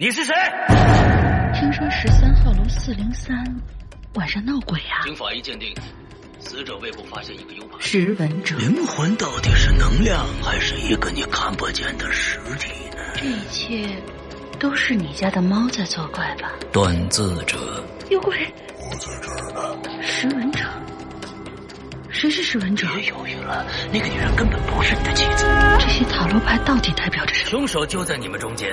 你是谁？听说十三号楼四零三晚上闹鬼啊！经法医鉴定，死者胃部发现一个 U 盘。识文者，灵魂到底是能量，还是一个你看不见的实体呢？这一切都是你家的猫在作怪吧？断字者，有鬼！我在这儿呢。识文者，谁是识文者？别犹豫了，那个女人根本不是你的妻子。这些塔罗牌到底代表着什么？凶手就在你们中间，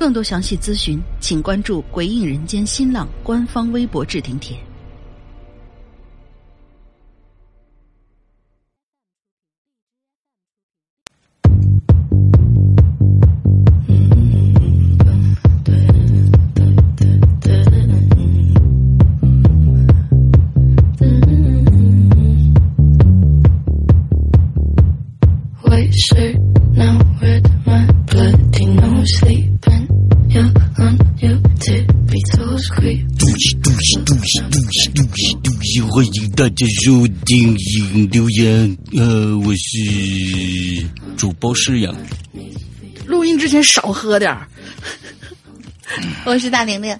更多详细咨询，请关注鬼影人间新浪官方微博置顶帖。嘟西嘟西嘟西嘟西嘟西嘟西！欢迎大家收听影留言，呃，我是主播诗阳。录音之前少喝点儿。我是大玲玲。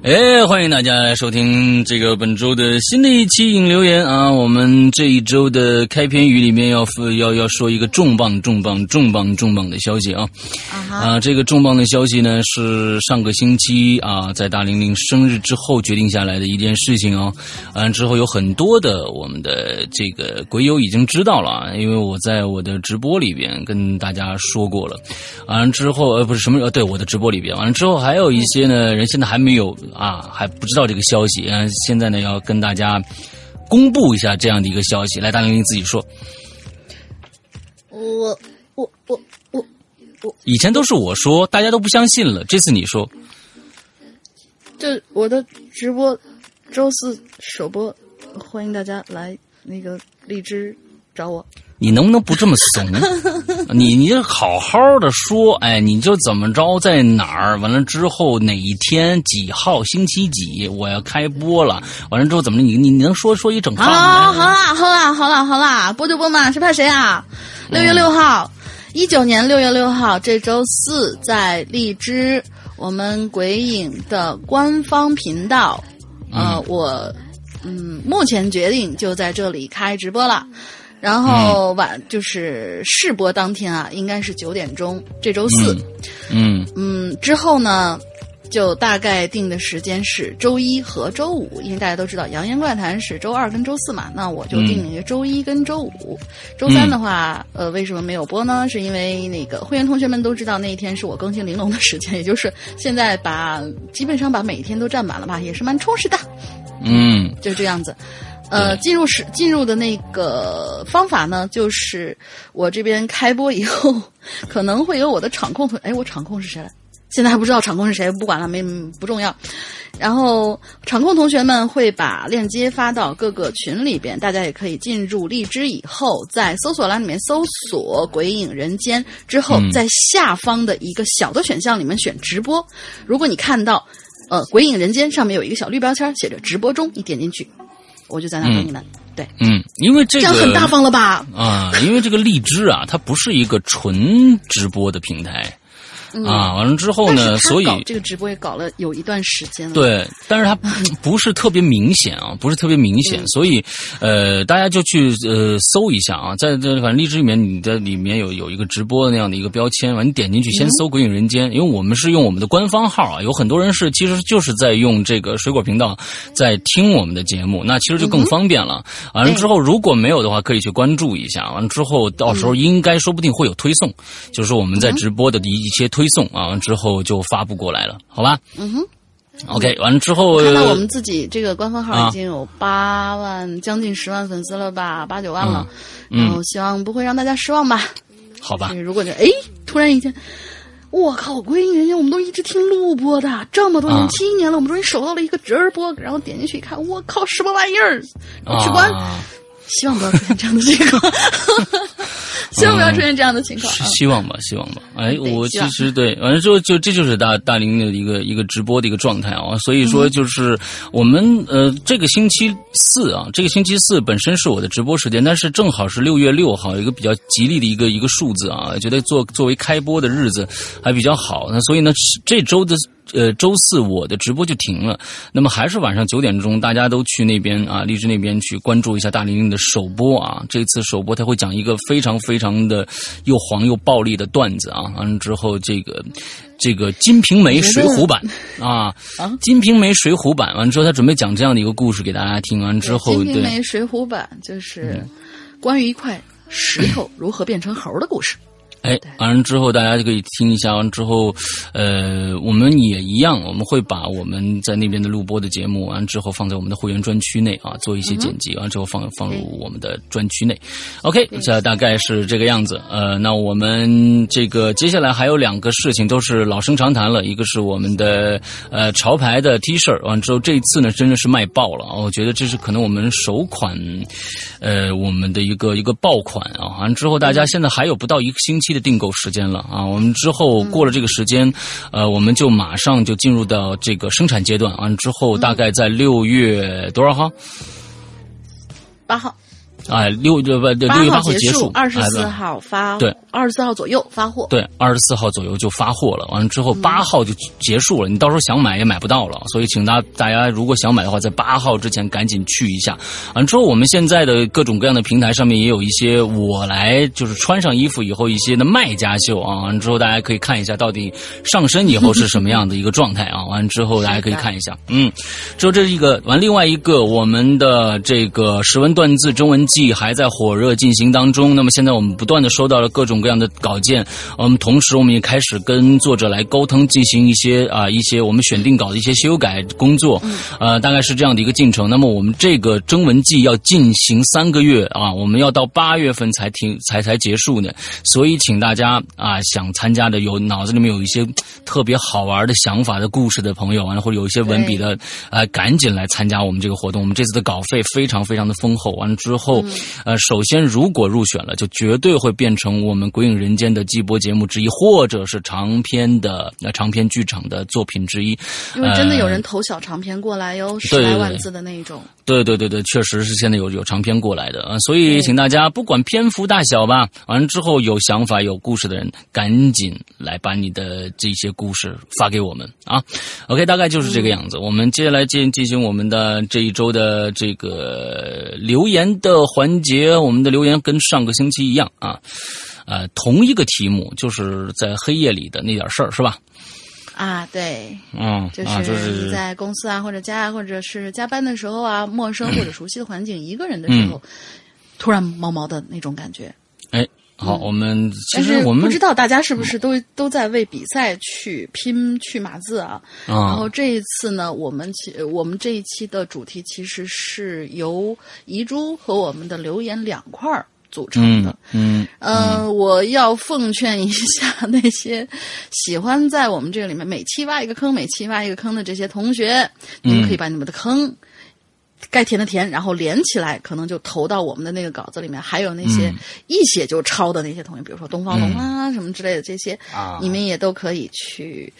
哎，欢迎大家来收听这个本周的新的一期影留言啊！我们这一周的开篇语里面要要要说一个重磅、重磅、重磅、重磅的消息啊！啊，这个重磅的消息呢是上个星期啊，在大玲玲生日之后决定下来的一件事情哦。完、之后有很多的我们的这个鬼友已经知道了啊，因为我在我的直播里边跟大家说过了。完了之后呃不是什么呃对我的直播里边，完了之后还有一些呢人现在还没有。啊，还不知道这个消息啊！现在呢，要跟大家公布一下这样的一个消息。来，大玲玲自己说。我我我我我，以前都是我说，大家都不相信了。这次你说，这我的直播周四首播，欢迎大家来那个荔枝找我。你能不能不这么怂？你你好好的说，哎，你就怎么着，在哪儿？完了之后哪一天几号星期几我要开播了？完了之后怎么你你你能说说一整套好啦好啦好啦好啦，播就播嘛，谁怕谁啊？六月六号，一九年六月六号这周四在荔枝我们鬼影的官方频道，呃，我嗯目前决定就在这里开直播了。然后晚就是试播当天啊，应该是九点钟，这周四。嗯嗯，之后呢，就大概定的时间是周一和周五，因为大家都知道《扬言怪谈》是周二跟周四嘛，那我就定了一个周一跟周五。周三的话，呃，为什么没有播呢？是因为那个会员同学们都知道那一天是我更新玲珑的时间，也就是现在把基本上把每一天都占满了吧，也是蛮充实的。嗯，就这样子。呃，进入是进入的那个方法呢，就是我这边开播以后，可能会有我的场控同，哎，我场控是谁来？现在还不知道场控是谁，不管了，没不重要。然后场控同学们会把链接发到各个群里边，大家也可以进入荔枝以后，在搜索栏里面搜索“鬼影人间”之后，在下方的一个小的选项里面选直播。如果你看到呃“鬼影人间”上面有一个小绿标签，写着“直播中”，你点进去，我就在那等你们。对，嗯，因为这个这样很大方了吧？啊，因为这个荔枝啊，它不是一个纯直播的平台。啊，完了之后呢，所以这个直播也搞了有一段时间了。，对，但是它 不是特别明显啊，不是特别明嗯。显，所以呃，大家就去呃搜一下啊，在这反正荔枝里面，你的里面有有一个直播的那样的一个标签，完你点进去先搜“鬼影人间”，因为我们是用我们的官方号啊，有很多人是其实就是在用这个水果频道在听我们的节目，那其实就更方便了。完了之后，如果没有的话，可以去关注一下，完了之后到时候应该说不定会有推送，就是我们在直播的一一些推送啊，完之后就发布过来了，好吧？嗯哼。OK，完了之后，看到我们自己这个官方号啊已经有八万、将近十万粉丝了吧，八九万了。嗯然后希望不会让大家失望吧。好吧这，如果就哎，突然一天，我靠，归隐人间我们都一直听录播的，这么多年，啊七年了，我们终于守到了一个直播，然后点进去一看，我靠，什么玩意儿？取关，啊，希望不要出现这样的情况，希望不要出现这样的情况。是啊希望吧，希望吧。哎，我其实对，完了之后就这就是大大林的一个一个直播的一个状态啊。所以说就是我们呃这个星期四啊，这个星期四本身是我的直播时间，但是正好是六月六号，一个比较吉利的一个一个数字啊，觉得作作为开播的日子还比较好。那所以呢，这周的。呃，周四我的直播就停了，那么还是晚上九点钟，大家都去那边啊，荔枝那边去关注一下大玲玲的首播啊。这次首播他会讲一个非常非常的又黄又暴力的段子啊。完了之后，这个这个《金瓶梅》水浒版啊，《金瓶梅》水浒版完了之后，他准备讲这样的一个故事给大家听。完之后，《金瓶梅》水浒版就是关于一块石头如何变成猴的故事。哎，完了之后大家就可以听一下。完了之后，呃，我们也一样，我们会把我们在那边的录播的节目，完了之后放在我们的会员专区内啊，做一些剪辑，完了之后放放入我们的专区内。OK，这大概是这个样子。呃，那我们这个接下来还有两个事情都是老生常谈了，一个是我们的呃潮牌的 T 恤，完之后这一次呢真的是卖爆了啊！我觉得这是可能我们首款，呃，我们的一个一个爆款啊。完了之后，大家现在还有不到一个星期的订购时间了啊。我们之后过了这个时间，呃，我们就马上就进入到这个生产阶段。完了之后，大概在六月多少号？八号，啊，六六不六八月八号结束，二十四号发，对，二十四号左右发货。对，二十四号左右就发货了，完了之后嗯八号就结束了，你到时候想买也买不到了，所以请大大家如果想买的话，在八号之前赶紧去一下。完了之后，我们现在的各种各样的平台上面也有一些我来就是穿上衣服以后一些的卖家秀啊，完了之后大家可以看一下到底上身以后是什么样的一个状态啊，完了之后大家可以看一下，嗯，之后这是一个完，另外一个我们的这个识文断字中文季还在火热进行当中。那么现在我们不断的收到了各种各样的稿件，我们同时我们也开始跟作者来沟通，进行一些啊、一些我们选定稿的一些修改工作，呃，大概是这样的一个进程。那么我们这个征文季要进行三个月啊，我们要到八月份才停才才结束呢，所以请大家啊想参加的有脑子里面有一些特别好玩的想法的故事的朋友，完了或者有一些文笔的，呃，赶紧来参加我们这个活动。我们这次的稿费非常非常的丰厚，完了之后，呃，首先如果入选了，就绝对会变成我们《鬼影人间》的季播节目之一，或者是长篇的呃长篇剧场的作品之一。因为真的有呃人投小长篇过来哟，十来万字的那一种。对对对对，确实是现在有有长篇过来的啊，所以请大家不管篇幅大小吧，完了之后有想法有故事的人，赶紧来把你的这些故事发给我们啊。OK，大概就是这个样子。我们接下来进进行我们的这一周的这个留言的环节，我们的留言跟上个星期一样啊，呃，同一个题目，就是在黑夜里的那点事儿，是吧？啊，对，嗯，就是在公司啊，或者家啊，或者是加班的时候啊，陌生或者熟悉的环境，一个人的时候，突然毛毛的那种感觉。哎，好，我们其实我们不知道大家是不是都都在为比赛去拼去码字啊？然啊后这一次呢，我们其我们这一期的主题其实是由遗珠和我们的留言两块儿组成的嗯。嗯。呃，我要奉劝一下那些喜欢在我们这个里面每期挖一个坑、每期挖一个坑的这些同学，你们可以把你们的坑该填的填，然后连起来，可能就投到我们的那个稿子里面。还有那些嗯一写就抄的那些同学，比如说东方龙啊、什么之类的这些，啊你们也都可以去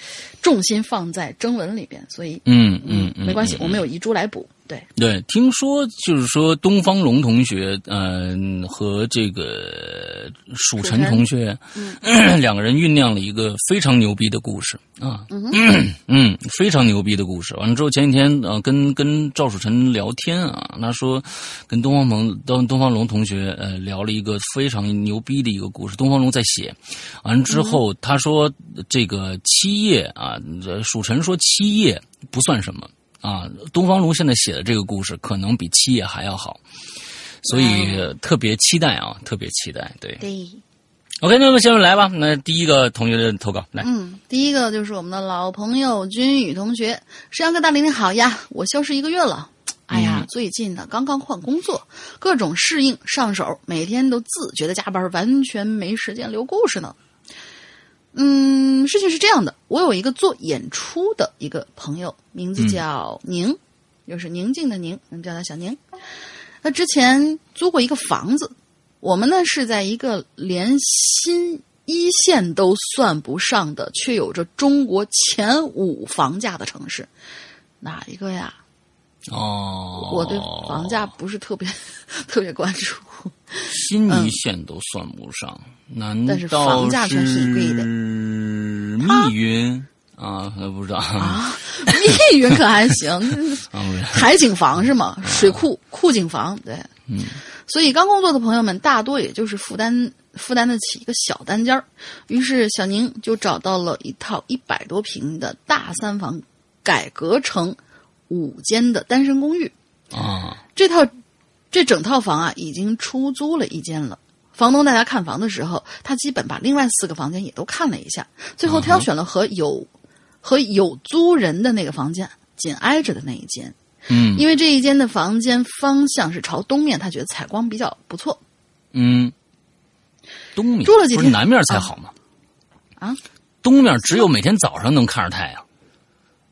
重心放在征文里边。所以，嗯嗯嗯，没关系，嗯我们有遗珠来补。对，对，听说就是说东方龙同学，嗯、和这个蜀晨同学，两个人酝酿了一个非常牛逼的故事啊，嗯 非常牛逼的故事。完了之后，前几天呃，跟跟赵蜀晨聊天啊，他说跟东方龙东东方龙同学呃聊了一个非常牛逼的一个故事。东方龙在写，完了之后、他说这个七夜啊，蜀晨说七夜不算什么。啊，东方龙现在写的这个故事可能比七爷还要好，所以、呃特别期待啊，特别期待。对对，，OK，那么下面来吧。那第一个同学的投稿来，嗯，第一个就是我们的老朋友君宇同学，石阳哥大林你好呀，我消失一个月了。哎呀，最近呢刚刚换工作，各种适应上手，每天都自觉的加班，完全没时间留故事呢。嗯，事情是这样的，我有一个做演出的一个朋友，名字叫宁，就是宁静的宁，我们叫他小宁。他之前租过一个房子，我们呢是在一个连新一线都算不上的，却有着中国前五房价的城市，哪一个呀？哦，我对房价不是特别特别关注。新一线都算不上，难但是道房价算是贵的密云啊？不知道啊，密云可还行，海景房是吗？水库库景房，对，嗯，所以刚工作的朋友们大多也就是负担负担得起一个小单间儿，于是小宁就找到了一套一百多平的大三房，改革成五间的单身公寓。啊，这套这整套房啊，已经出租了一间了。房东带他看房的时候，他基本把另外四个房间也都看了一下，最后挑选了和有、和有租人的那个房间紧挨着的那一间。嗯因为这一间的房间方向是朝东面，他觉得采光比较不错。嗯，东面住了几天不是南面才好吗？啊，东面只有每天早上能看着太阳，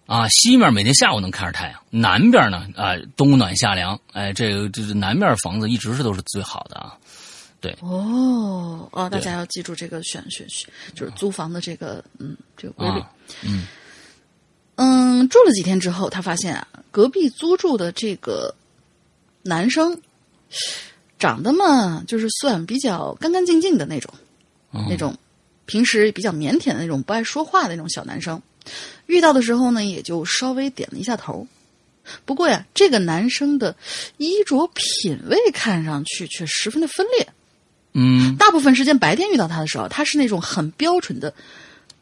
啊，西面每天下午能看着太阳，南边呢啊冬暖夏凉，哎，这个就是南面房子一直是都是最好的啊。对哦哦，大家要记住这个选选选，就是租房的这个嗯这个规律。啊，嗯嗯，住了几天之后，他发现啊，隔壁租住的这个男生长得嘛，就是算比较干干净净的那种，嗯那种平时比较腼腆的那种不爱说话的那种小男生。遇到的时候呢，也就稍微点了一下头。不过呀，这个男生的衣着品味看上去却十分的分裂。嗯大部分时间白天遇到他的时候，他是那种很标准的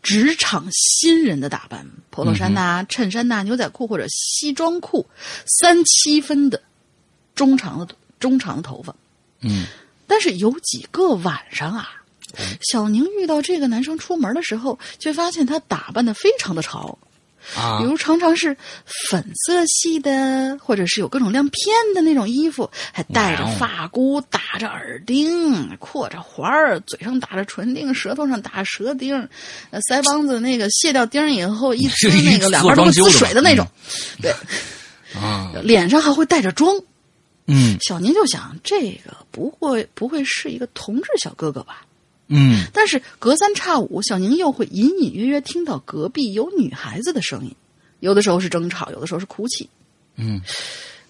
职场新人的打扮，polo 衫呐、衬衫呐、牛仔裤或者西装裤，三七分的中长的中长的头发。嗯但是有几个晚上啊，小宁遇到这个男生出门的时候，却发现他打扮的非常的潮，啊。比如常常是粉色系的，或者是有各种亮片的那种衣服，还戴着发箍，打着耳钉，扩着环儿，嘴上打着唇钉，舌头上打舌钉，呃，腮帮子那个卸掉钉以后一滋这一那个两边都会滋水的那种，对，啊。脸上还会带着妆。嗯。小宁就想，这个不会不会是一个同志小哥哥吧？嗯但是隔三差五，小宁又会隐隐约约听到隔壁有女孩子的声音，有的时候是争吵，有的时候是哭泣。嗯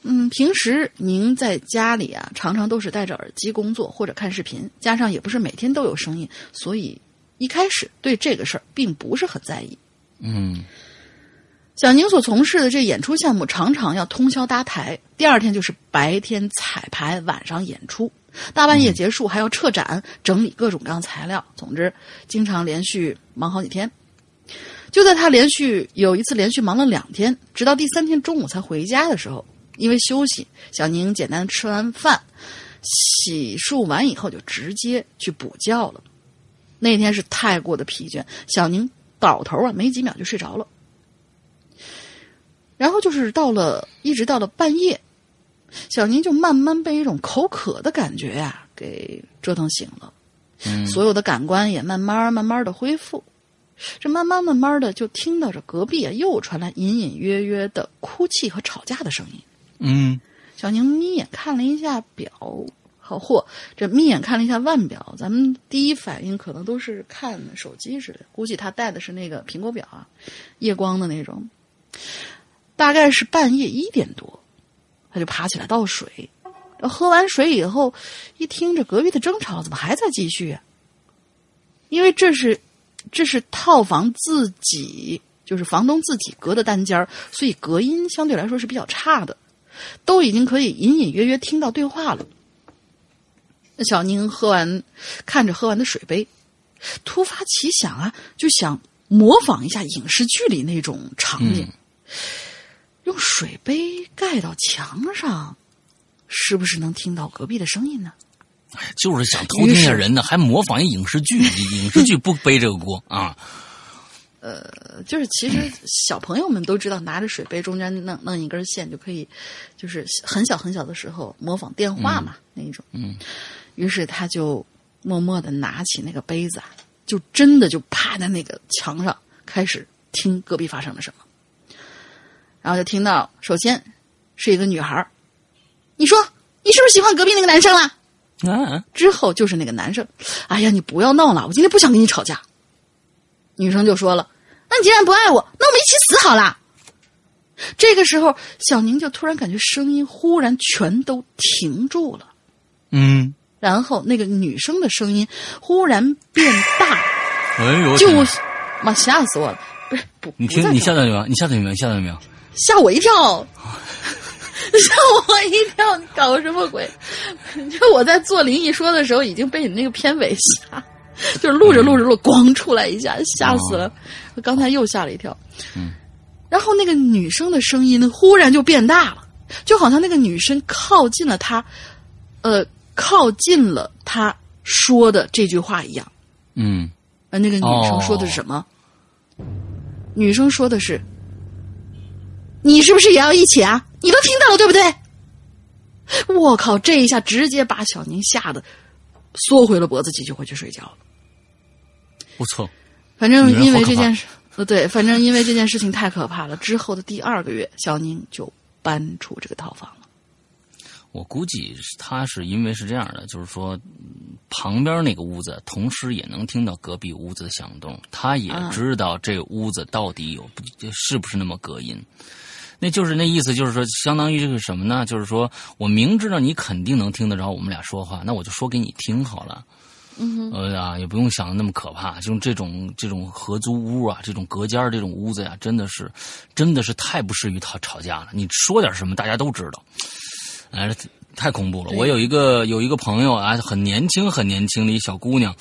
嗯，平时您在家里啊，常常都是戴着耳机工作或者看视频，加上也不是每天都有声音，所以一开始对这个事儿并不是很在意。嗯小宁所从事的这演出项目，常常要通宵搭台，第二天就是白天彩排，晚上演出，大半夜结束还要撤展、整理各种各样材料。总之，经常连续忙好几天。就在他连续有一次连续忙了两天，直到第三天中午才回家的时候，因为休息，小宁简单吃完饭、洗漱完以后就直接去补觉了。那天是太过的疲倦，小宁倒头啊，没几秒就睡着了。然后就是到了，一直到了半夜，小宁就慢慢被一种口渴的感觉呀、给折腾醒了，嗯所有的感官也慢慢慢慢的恢复。这慢慢慢慢的就听到这隔壁啊又传来隐隐约约的哭泣和吵架的声音。嗯小宁眯眼看了一下表，好嚯，这眯眼看了一下腕表，咱们第一反应可能都是看手机似的，估计他戴的是那个苹果表啊，夜光的那种。大概是半夜一点多，他就爬起来倒水。喝完水以后，一听这隔壁的争吵，怎么还在继续啊？因为这是这是套房自己，就是房东自己隔的单间儿，所以隔音相对来说是比较差的，都已经可以隐隐约约听到对话了。那小宁喝完，看着喝完的水杯，突发奇想啊，就想模仿一下影视剧里那种场景，用水杯盖到墙上。是不是能听到隔壁的声音呢？哎，就是想偷听下人呢，还模仿一影视剧，影视剧不背这个锅啊。呃，就是其实小朋友们都知道，拿着水杯中间弄弄一根线就可以，就是很小很小的时候模仿电话嘛那一种。嗯。于是他就默默的拿起那个杯子，就真的就趴在那个墙上开始听隔壁发生了什么。然后就听到，首先是一个女孩你说你是不是喜欢隔壁那个男生了？啊！之后就是那个男生，哎呀，你不要闹了，我今天不想跟你吵架。女生就说了：“那你既然不爱我，那我们一起死好了。”这个时候，小宁就突然感觉声音忽然全都停住了。嗯，然后那个女生的声音忽然变大，哎呦，就妈吓死我了！不是，不，你听，你吓到没有？你吓到没有？吓到没有？吓我一跳。吓我一跳！你搞什么鬼？就我在做灵异说的时候，已经被你那个片尾吓，就是录着录着录，咣出来一下，吓死了！我刚才又吓了一跳。嗯。然后那个女生的声音忽然就变大了，就好像那个女生靠近了他，呃，靠近了他说的这句话一样。嗯。呃，那个女生说的是什么？女生说的是。你是不是也要一起啊？你都听到了对不对？我靠！这一下直接把小宁吓得缩回了脖子，继续回去睡觉了。不错，反正因为这件事，呃，对，反正因为这件事情太可怕了。之后的第二个月，小宁就搬出这个套房了。我估计他是因为是这样的，就是说旁边那个屋子，同时也能听到隔壁屋子的响动，他也知道这屋子到底有是不是那么隔音。那就是那意思，就是说，相当于这个什么呢？就是说我明知道你肯定能听得着我们俩说话，那我就说给你听好了。嗯，呃啊，也不用想的那么可怕。就这种这种合租屋啊，这种隔间这种屋子呀，真的是，真的是太不适于吵吵架了。你说点什么，大家都知道。哎，太恐怖了。我有一个有一个朋友啊，很年轻很年轻的一小姑娘。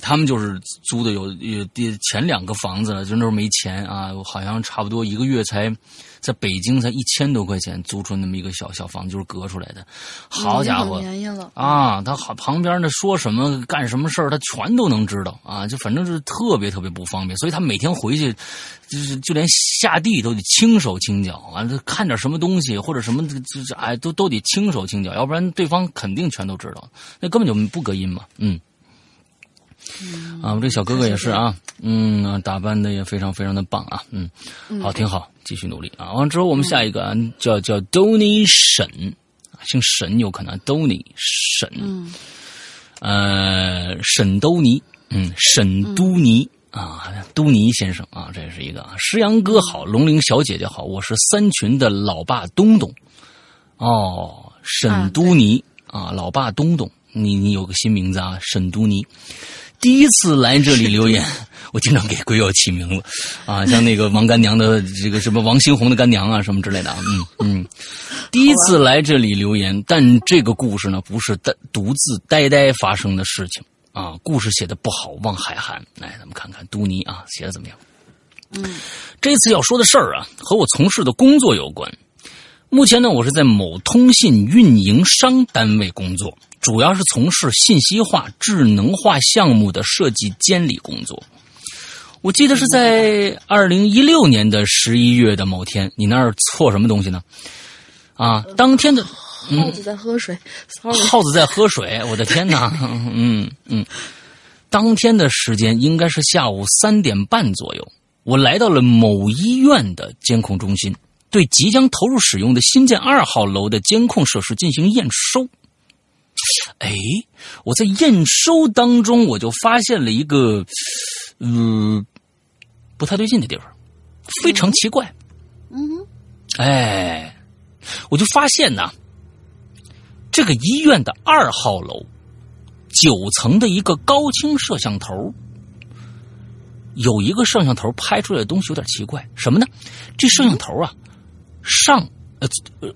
他们就是租的有有第前两个房子了，就那时候没钱啊，好像差不多一个月才在北京才一千多块钱租出那么一个小小房子，就是隔出来的。好家伙，啊，他好旁边那说什么干什么事儿，他全都能知道啊，就反正是特别特别不方便，所以他每天回去就是就连下地都得轻手轻脚啊，看点什么东西或者什么就是哎都都得轻手轻脚，要不然对方肯定全都知道，那根本就不隔音嘛，嗯。啊，我这小哥哥也是啊，嗯，打扮的也非常非常的棒啊，嗯，好，挺好，继续努力啊。完之后，我们下一个啊，叫叫 Dony 沈，姓沈有可能，Dony 沈，呃，沈都尼，嗯，沈都尼啊，都尼先生啊，这是一个石阳哥好，龙玲小姐姐好，我是三群的老爸东东，哦，沈都尼啊，老爸东东，你你有个新名字啊，沈都尼。第一次来这里留言，我经常给鬼友起名字，啊，像那个王干娘的这个什么王新红的干娘啊，什么之类的啊，嗯嗯。第一次来这里留言，但这个故事呢，不是单独自呆呆发生的事情啊，故事写的不好，望海涵。来，咱们看看都尼啊，写的怎么样？嗯，这次要说的事儿啊，和我从事的工作有关。目前呢，我是在某通信运营商单位工作。主要是从事信息化、智能化项目的设计监理工作。我记得是在二零一六年的十一月的某天，你那儿错什么东西呢？啊，当天的耗子在喝水，耗子在喝水，我的天哪！嗯嗯，当天的时间应该是下午三点半左右，我来到了某医院的监控中心。对即将投入使用的新建二号楼的监控设施进行验收。哎，我在验收当中，我就发现了一个，嗯，不太对劲的地方，非常奇怪。嗯哼，哎，我就发现呢，这个医院的二号楼九层的一个高清摄像头，有一个摄像头拍出来的东西有点奇怪，什么呢？这摄像头啊，上呃呃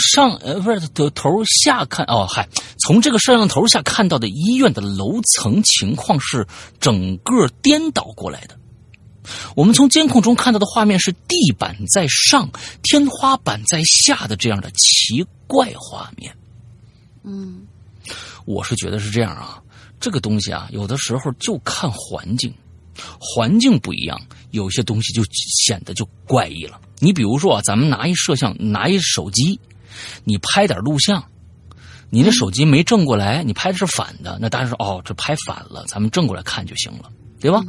上呃不是头头下看哦嗨，从这个摄像头下看到的医院的楼层情况是整个颠倒过来的。我们从监控中看到的画面是地板在上，天花板在下的这样的奇怪画面。嗯我是觉得是这样啊，这个东西啊，有的时候就看环境，环境不一样，有些东西就显得就怪异了。你比如说啊，咱们拿一摄像，拿一手机，你拍点录像，你的手机没正过来，你拍的是反的，那当然是哦，这拍反了，咱们正过来看就行了，对吧？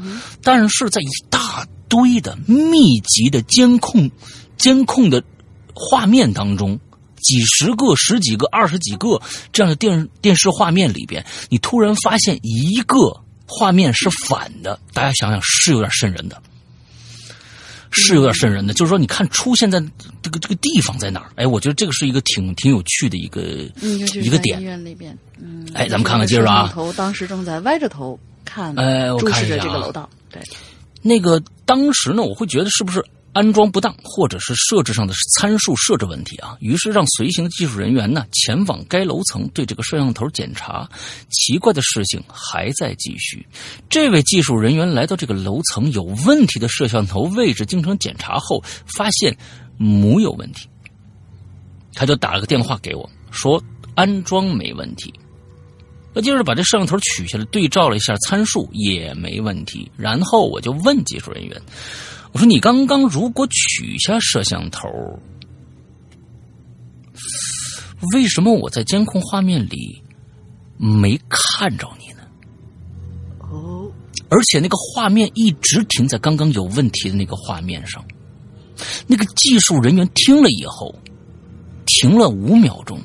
但是在一大堆的密集的监控监控的画面当中，几十个、十几个、二十几个这样的电电视画面里边，你突然发现一个画面是反的，大家想想是有点瘆人的，是有点瘆人的。就是说，你看出现在这个这个地方在哪儿？哎，我觉得这个是一个挺挺有趣的一个一个点。院里边，嗯，哎咱们看看接着啊头当时正在歪着头看，哎我注视着看一下啊这个楼道，对，那个当时呢，我会觉得是不是安装不当，或者是设置上的参数设置问题啊？于是让随行的技术人员呢前往该楼层对这个摄像头检查。奇怪的事情还在继续。这位技术人员来到这个楼层有问题的摄像头位置进行检查后，发现木有问题，他就打了个电话给我说安装没问题。那接着把这摄像头取下来，对照了一下参数，也没问题。然后我就问技术人员：“我说你刚刚如果取下摄像头，为什么我在监控画面里没看着你呢？哦，而且那个画面一直停在刚刚有问题的那个画面上。”那个技术人员听了以后，停了五秒钟。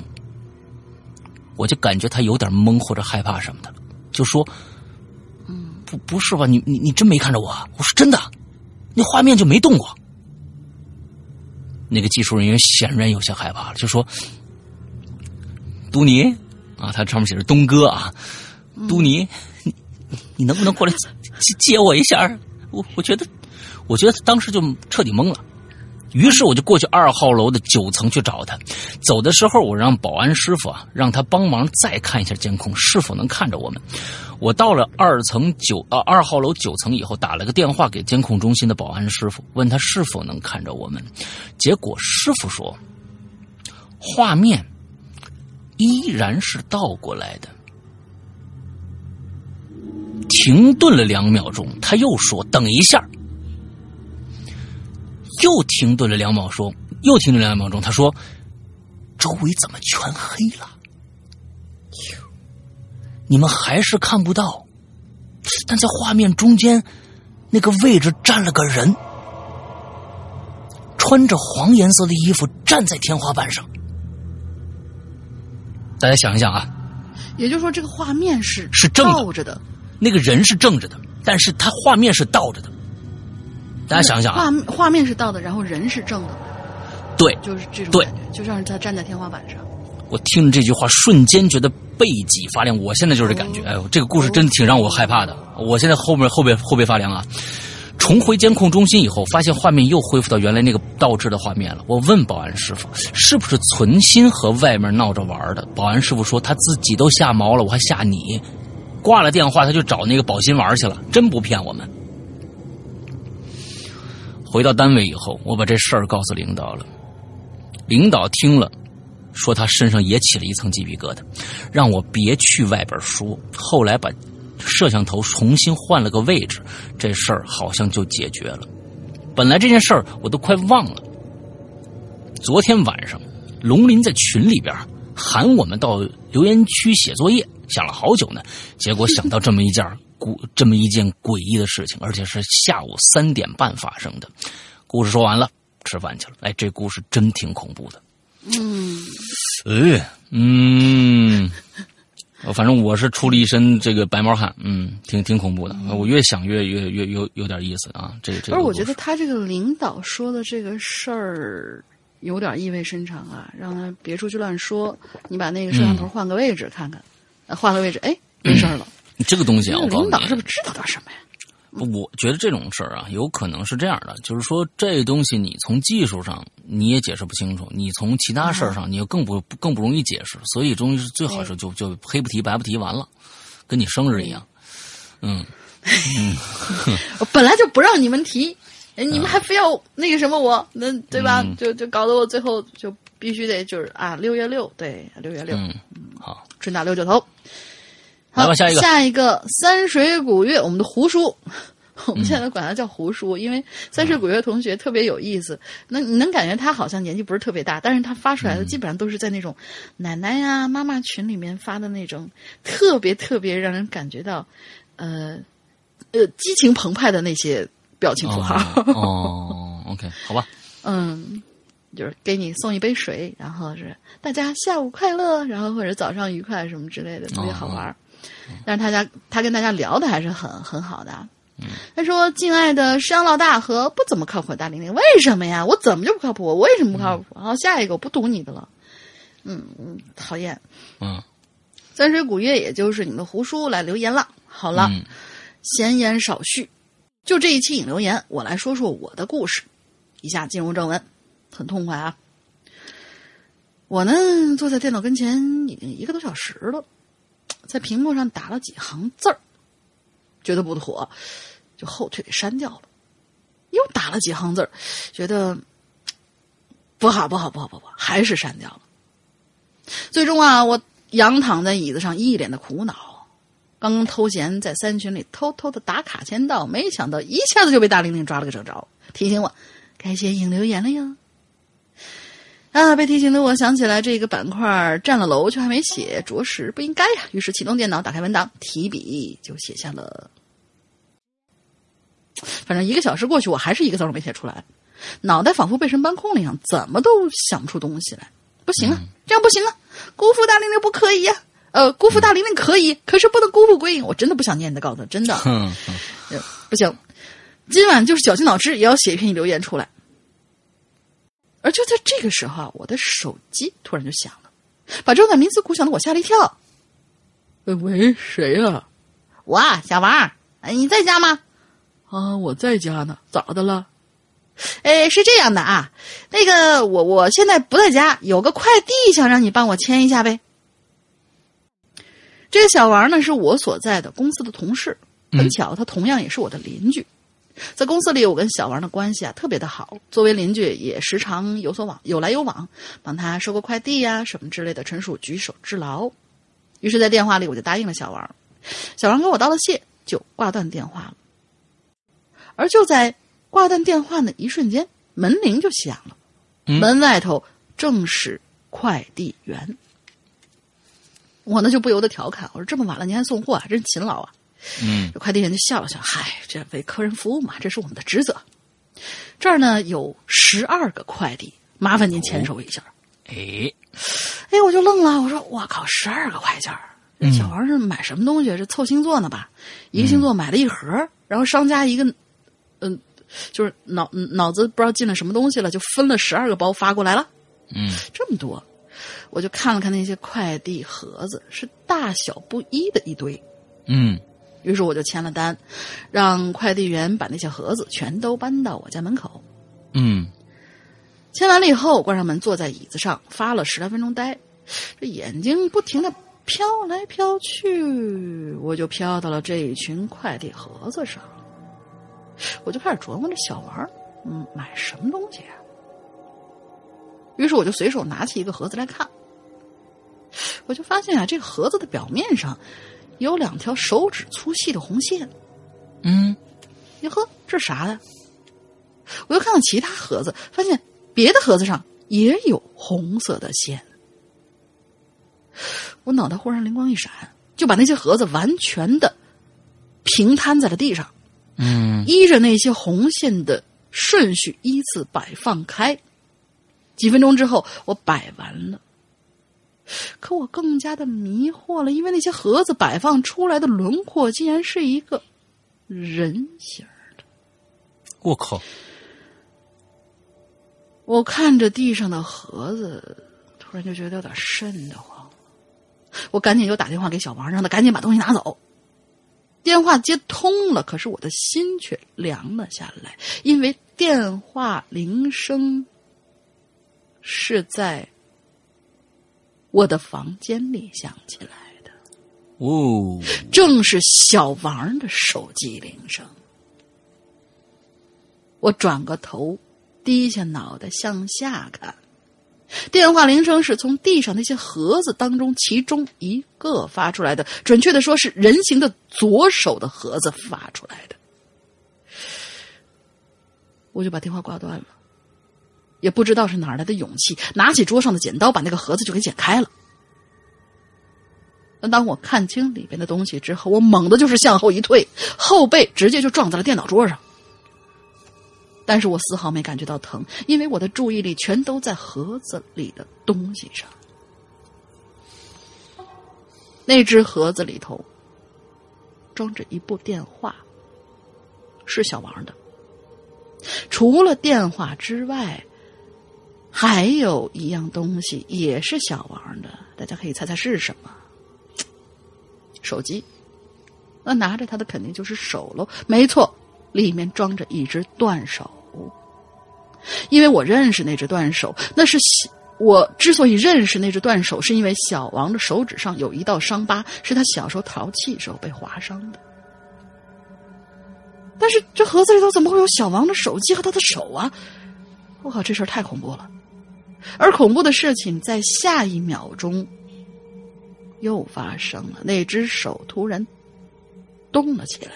我就感觉他有点懵或者害怕什么的，就说：“嗯，不，不是吧？你你你真没看着我啊？”我说：“真的，那画面就没动过。”那个技术人员显然有些害怕了，就说：“都尼啊，他上面写着东哥啊，都尼，你你能不能过来接接我一下？我我觉得，我觉得当时就彻底懵了。”于是我就过去二号楼的九层去找他。走的时候，我让保安师傅啊，让他帮忙再看一下监控是否能看着我们。我到了二层九呃二号楼九层以后，打了个电话给监控中心的保安师傅，问他是否能看着我们。结果师傅说，画面依然是倒过来的。停顿了两秒钟，他又说：“等一下。”又停顿了两秒，钟又停顿两秒钟，他说：“周围怎么全黑了？你们还是看不到，但在画面中间那个位置站了个人，穿着黄颜色的衣服站在天花板上。大家想一想啊，也就是说这个画面是是正着的，那个人是正着的，但是他画面是倒着的。大家想想啊，画画面是倒的，然后人是正的，对，就是这种对感觉，就像是他站在天花板上。我听着这句话，瞬间觉得背脊发凉。我现在就是这感觉，哎呦，这个故事真挺让我害怕的。我现在后面后背后背发凉啊！重回监控中心以后，发现画面又恢复到原来那个倒置的画面了。我问保安师傅，是不是存心和外面闹着玩的？保安师傅说他自己都吓毛了，我还吓你。挂了电话，他就找那个保心玩去了，真不骗我们。回到单位以后，我把这事儿告诉领导了。领导听了，说他身上也起了一层鸡皮疙瘩，让我别去外边说。后来把摄像头重新换了个位置，这事儿好像就解决了。本来这件事儿我都快忘了。昨天晚上，龙林在群里边喊我们到留言区写作业，想了好久呢，结果想到这么一件儿古这么一件诡异的事情，而且是下午三点半发生的。故事说完了，吃饭去了。哎，这故事真挺恐怖的。嗯，哎，嗯，反正我是出了一身这个白毛汗，嗯，挺挺恐怖的。我越想越越越有有点意思啊。这这不是，我觉得他这个领导说的这个事儿有点意味深长啊，让他别出去乱说。你把那个摄像头换个位置看看，呃换个位置，哎，没事儿了。这个东西啊，那个我告诉你领导是不是知道点什么呀？我觉得这种事儿啊，有可能是这样的，就是说这东西你从技术上你也解释不清楚，你从其他事儿上你又更不更不容易解释，所以东西是最好是就就黑不提白不提完了，跟你生日一样。嗯，我本来就不让你们提，哎你们还非要那个什么我，那对吧？嗯就就搞得我最后就必须得就是啊，六月六，对，六月六，嗯，好，春打六九头。好，来吧下一个下一个三水古月，我们的胡叔，我嗯们现在管他叫胡叔，因为三水古月同学特别有意思。那你能感觉他好像年纪不是特别大，但是他发出来的嗯基本上都是在那种奶奶呀、妈妈群里面发的那种特别特别让人感觉到，呃呃激情澎湃的那些表情符号。哦哦，OK，好吧，嗯，就是给你送一杯水，然后是大家下午快乐，然后或者早上愉快什么之类的，特别好玩儿。但是他家他跟大家聊的还是很很好的啊。他说：“敬爱的山老大和不怎么靠谱的大玲玲，为什么呀？我怎么就不靠谱？我为什么不靠谱？好，下一个我不读你的了。嗯嗯，讨厌。嗯三水古月，也就是你们胡叔来留言了。好了，嗯闲言少叙，就这一期引留言，我来说说我的故事。以下进入正文，很痛快啊！我呢，坐在电脑跟前已经一个多小时了，在屏幕上打了几行字儿，觉得不妥，就后退给删掉了。又打了几行字儿，觉得不好，不好，不好，不好，还是删掉了。最终啊，我仰躺在椅子上，一脸的苦恼。刚刚偷闲在三群里偷偷的打卡签到，没想到一下子就被大玲玲抓了个正着，提醒我该写引留言了呀。啊，被提醒的我想起来这个板块占了楼却还没写，着实不应该呀、于是启动电脑，打开文档，提笔就写下了。反正一个小时过去，我还是一个字都没写出来，脑袋仿佛被神搬空了一样，怎么都想不出东西来。不行啊，这样不行啊，辜负大玲玲不可以呀、呃，辜负大玲玲可以，可是不能辜负归影。我真的不想念你的稿子，真的。不行，今晚就是绞尽脑汁也要写一篇留言出来。而就在这个时候啊，我的手机突然就响了，把正在冥思苦想的我吓了一跳。呃喂，谁呀、我啊，小王，哎，你在家吗？啊，我在家呢，咋的了？哎，是这样的啊，那个我我现在不在家，有个快递想让你帮我签一下呗。这个小王呢，是我所在的公司的同事，很巧，他同样也是我的邻居。在公司里，我跟小王的关系啊特别的好，作为邻居也时常有所往有来有往，帮他收个快递呀、什么之类的，纯属举手之劳。于是，在电话里我就答应了小王。小王给我道了谢，就挂断电话了。而就在挂断电话的一瞬间，门铃就响了，嗯门外头正是快递员。我呢就不由得调侃我说：“这么晚了您还送货啊，真勤劳啊！”嗯这快递员就笑了笑，嗨，这为客人服务嘛，这是我们的职责。这儿呢有十二个快递，麻烦您签收一下。哎，哎，我就愣了，我说我靠，十二个快件儿，这小王是买什么东西？是凑星座呢吧？一个星座买了一盒，然后商家一个，嗯、就是脑脑子不知道进了什么东西了，就分了十二个包发过来了，嗯这么多。我就看了看那些快递盒子，是大小不一的一堆。嗯于是我就签了单，让快递员把那些盒子全都搬到我家门口。嗯签完了以后，关上门，坐在椅子上发了十来分钟呆，这眼睛不停的飘来飘去，我就飘到了这一群快递盒子上。我就开始琢磨这小王儿，嗯，买什么东西啊？于是我就随手拿起一个盒子来看，我就发现啊，这个盒子的表面上有两条手指粗细的红线。嗯哟呵，这是啥呀？我又看到其他盒子，发现别的盒子上也有红色的线。我脑袋忽然灵光一闪，就把那些盒子完全的平摊在了地上，嗯依着那些红线的顺序依次摆放开。几分钟之后，我摆完了，可我更加的迷惑了，因为那些盒子摆放出来的轮廓竟然是一个人形的。我靠！我看着地上的盒子，突然就觉得有点瘆得慌。我赶紧就打电话给小王，让他赶紧把东西拿走。电话接通了，可是我的心却凉了下来，因为电话铃声是在我的房间里响起来的，哦，正是小王的手机铃声。我转个头，低下脑袋向下看，电话铃声是从地上那些盒子当中其中一个发出来的，准确的说是人形的左手的盒子发出来的。我就把电话挂断了，也不知道是哪来的勇气，拿起桌上的剪刀，把那个盒子就给剪开了。但当我看清里边的东西之后，我猛地就是向后一退，后背直接就撞在了电脑桌上。但是我丝毫没感觉到疼，因为我的注意力全都在盒子里的东西上。那只盒子里头装着一部电话，是小王的。除了电话之外，还有一样东西也是小王的，大家可以猜猜是什么？手机。那拿着它的肯定就是手喽，没错，里面装着一只断手。因为我认识那只断手，那是我之所以认识那只断手，是因为小王的手指上有一道伤疤，是他小时候淘气时候被划伤的。但是这盒子里头怎么会有小王的手机和他的手啊？我靠，这事儿太恐怖了！而恐怖的事情在下一秒钟又发生了，那只手突然动了起来。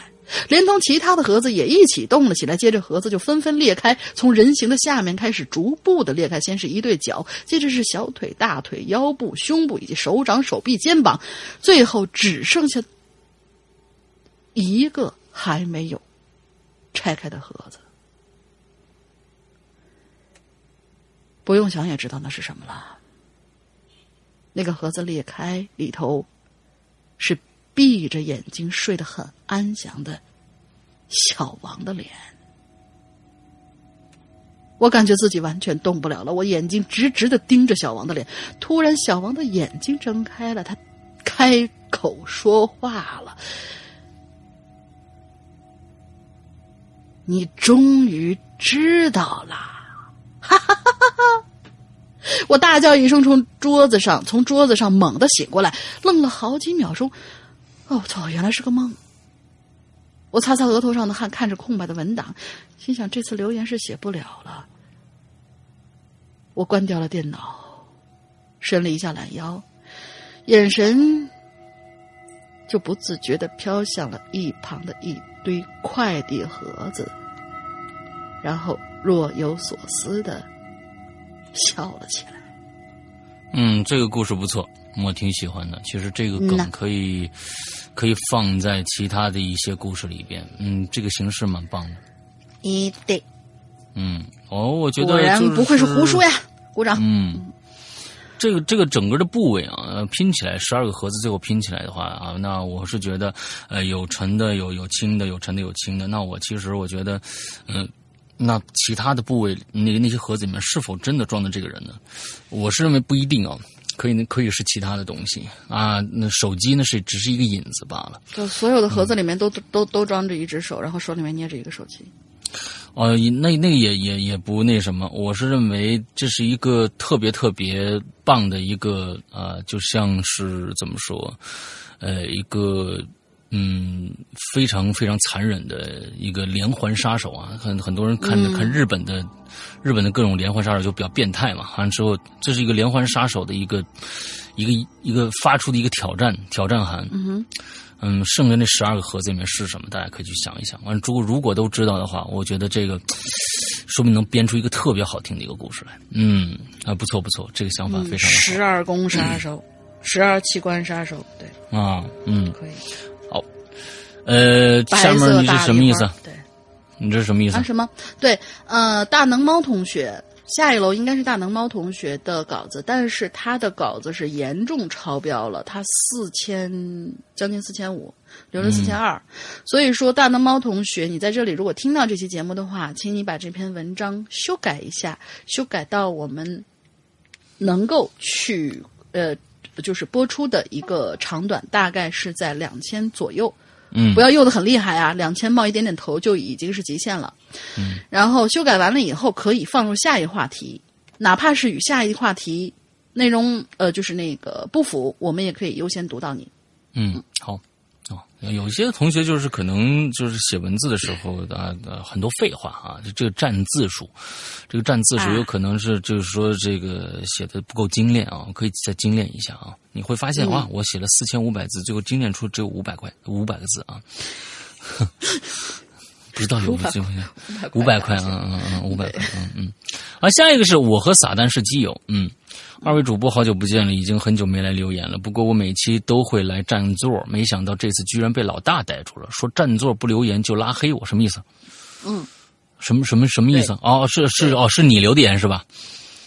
连同其他的盒子也一起动了起来，接着盒子就纷纷裂开，从人形的下面开始逐步的裂开。先是一对脚，接着是小腿、大腿、腰部、胸部以及手掌、手臂、肩膀，最后只剩下一个还没有拆开的盒子。不用想也知道那是什么了。那个盒子裂开，里头是。闭着眼睛睡得很安详的小王的脸，我感觉自己完全动不了了。我眼睛直直的盯着小王的脸，突然小王的眼睛睁开了，他开口说话了：“你终于知道了！”哈哈哈哈！我大叫一声，从桌子上从桌子上猛地醒过来，愣了好几秒钟。哦操！原来是个梦。我擦擦额头上的汗，看着空白的文档，心想这次留言是写不了了。我关掉了电脑，伸了一下懒腰，眼神就不自觉的飘向了一旁的一堆快递盒子，然后若有所思的笑了起来。嗯，这个故事不错，我挺喜欢的。其实这个梗可以。可以放在其他的一些故事里边，嗯，这个形式蛮棒的。一对，嗯，哦，我觉得果然不愧是胡叔呀，鼓掌。嗯，这个这个整个的部位啊，拼起来十二个盒子，最后拼起来的话啊，那我是觉得，呃，有沉的，有有轻的，有沉的，有轻的。那我其实我觉得，嗯，那其他的部位，那那些盒子里面是否真的装的这个人呢？我是认为不一定啊。可以，可以是其他的东西啊。那手机呢？是只是一个引子罢了。就所有的盒子里面都都都装着一只手，然后手里面捏着一个手机。哦，那那个也也也不那什么。我是认为这是一个特别特别棒的一个啊，就像是怎么说，呃，一个。嗯，非常非常残忍的一个连环杀手啊！很很多人看着看日本的，日本的各种连环杀手就比较变态嘛。完了之后，这是一个连环杀手的一个一个一个发出的一个挑战挑战函。嗯嗯，剩下那十二个盒子里面是什么？大家可以去想一想。完了，如果如果都知道的话，我觉得这个说明能编出一个特别好听的一个故事来。嗯啊，不错不错，这个想法非常好。十二宫杀手，十二器官杀手，对啊，嗯，可以。呃，下面你是什么意思？对，你这是什么意思啊？？什么？对，呃，大能猫同学下一楼应该是大能猫同学的稿子，但是他的稿子是严重超标了，他四千将近四千五，留了四千二。所以说，大能猫同学，你在这里如果听到这期节目的话，请你把这篇文章修改一下，修改到我们能够去呃，就是播出的一个长短，大概是在两千左右。嗯不要用的很厉害啊，两千冒一点点头就已经是极限了。嗯，然后修改完了以后，可以放入下一话题，哪怕是与下一话题内容呃就是那个不符，我们也可以优先读到你。嗯，好。哦，有些同学就是可能就是写文字的时候啊，呃很多废话啊，就这个占字数，这个占字数啊有可能是就是说这个写的不够精炼啊，可以再精炼一下啊。你会发现哇，我写了四千五百字，最后精炼出只有五百块五百个字啊。不知道有没有机会？五百块，嗯嗯嗯，五百块，嗯嗯。啊，下一个是我和撒旦是基友，嗯，二位主播好久不见了，已经很久没来留言了。不过我每期都会来占座，没想到这次居然被老大逮住了，说占座不留言就拉黑我，什么意思？嗯，什么什么什么意思？哦，是是哦，是你留的言是吧？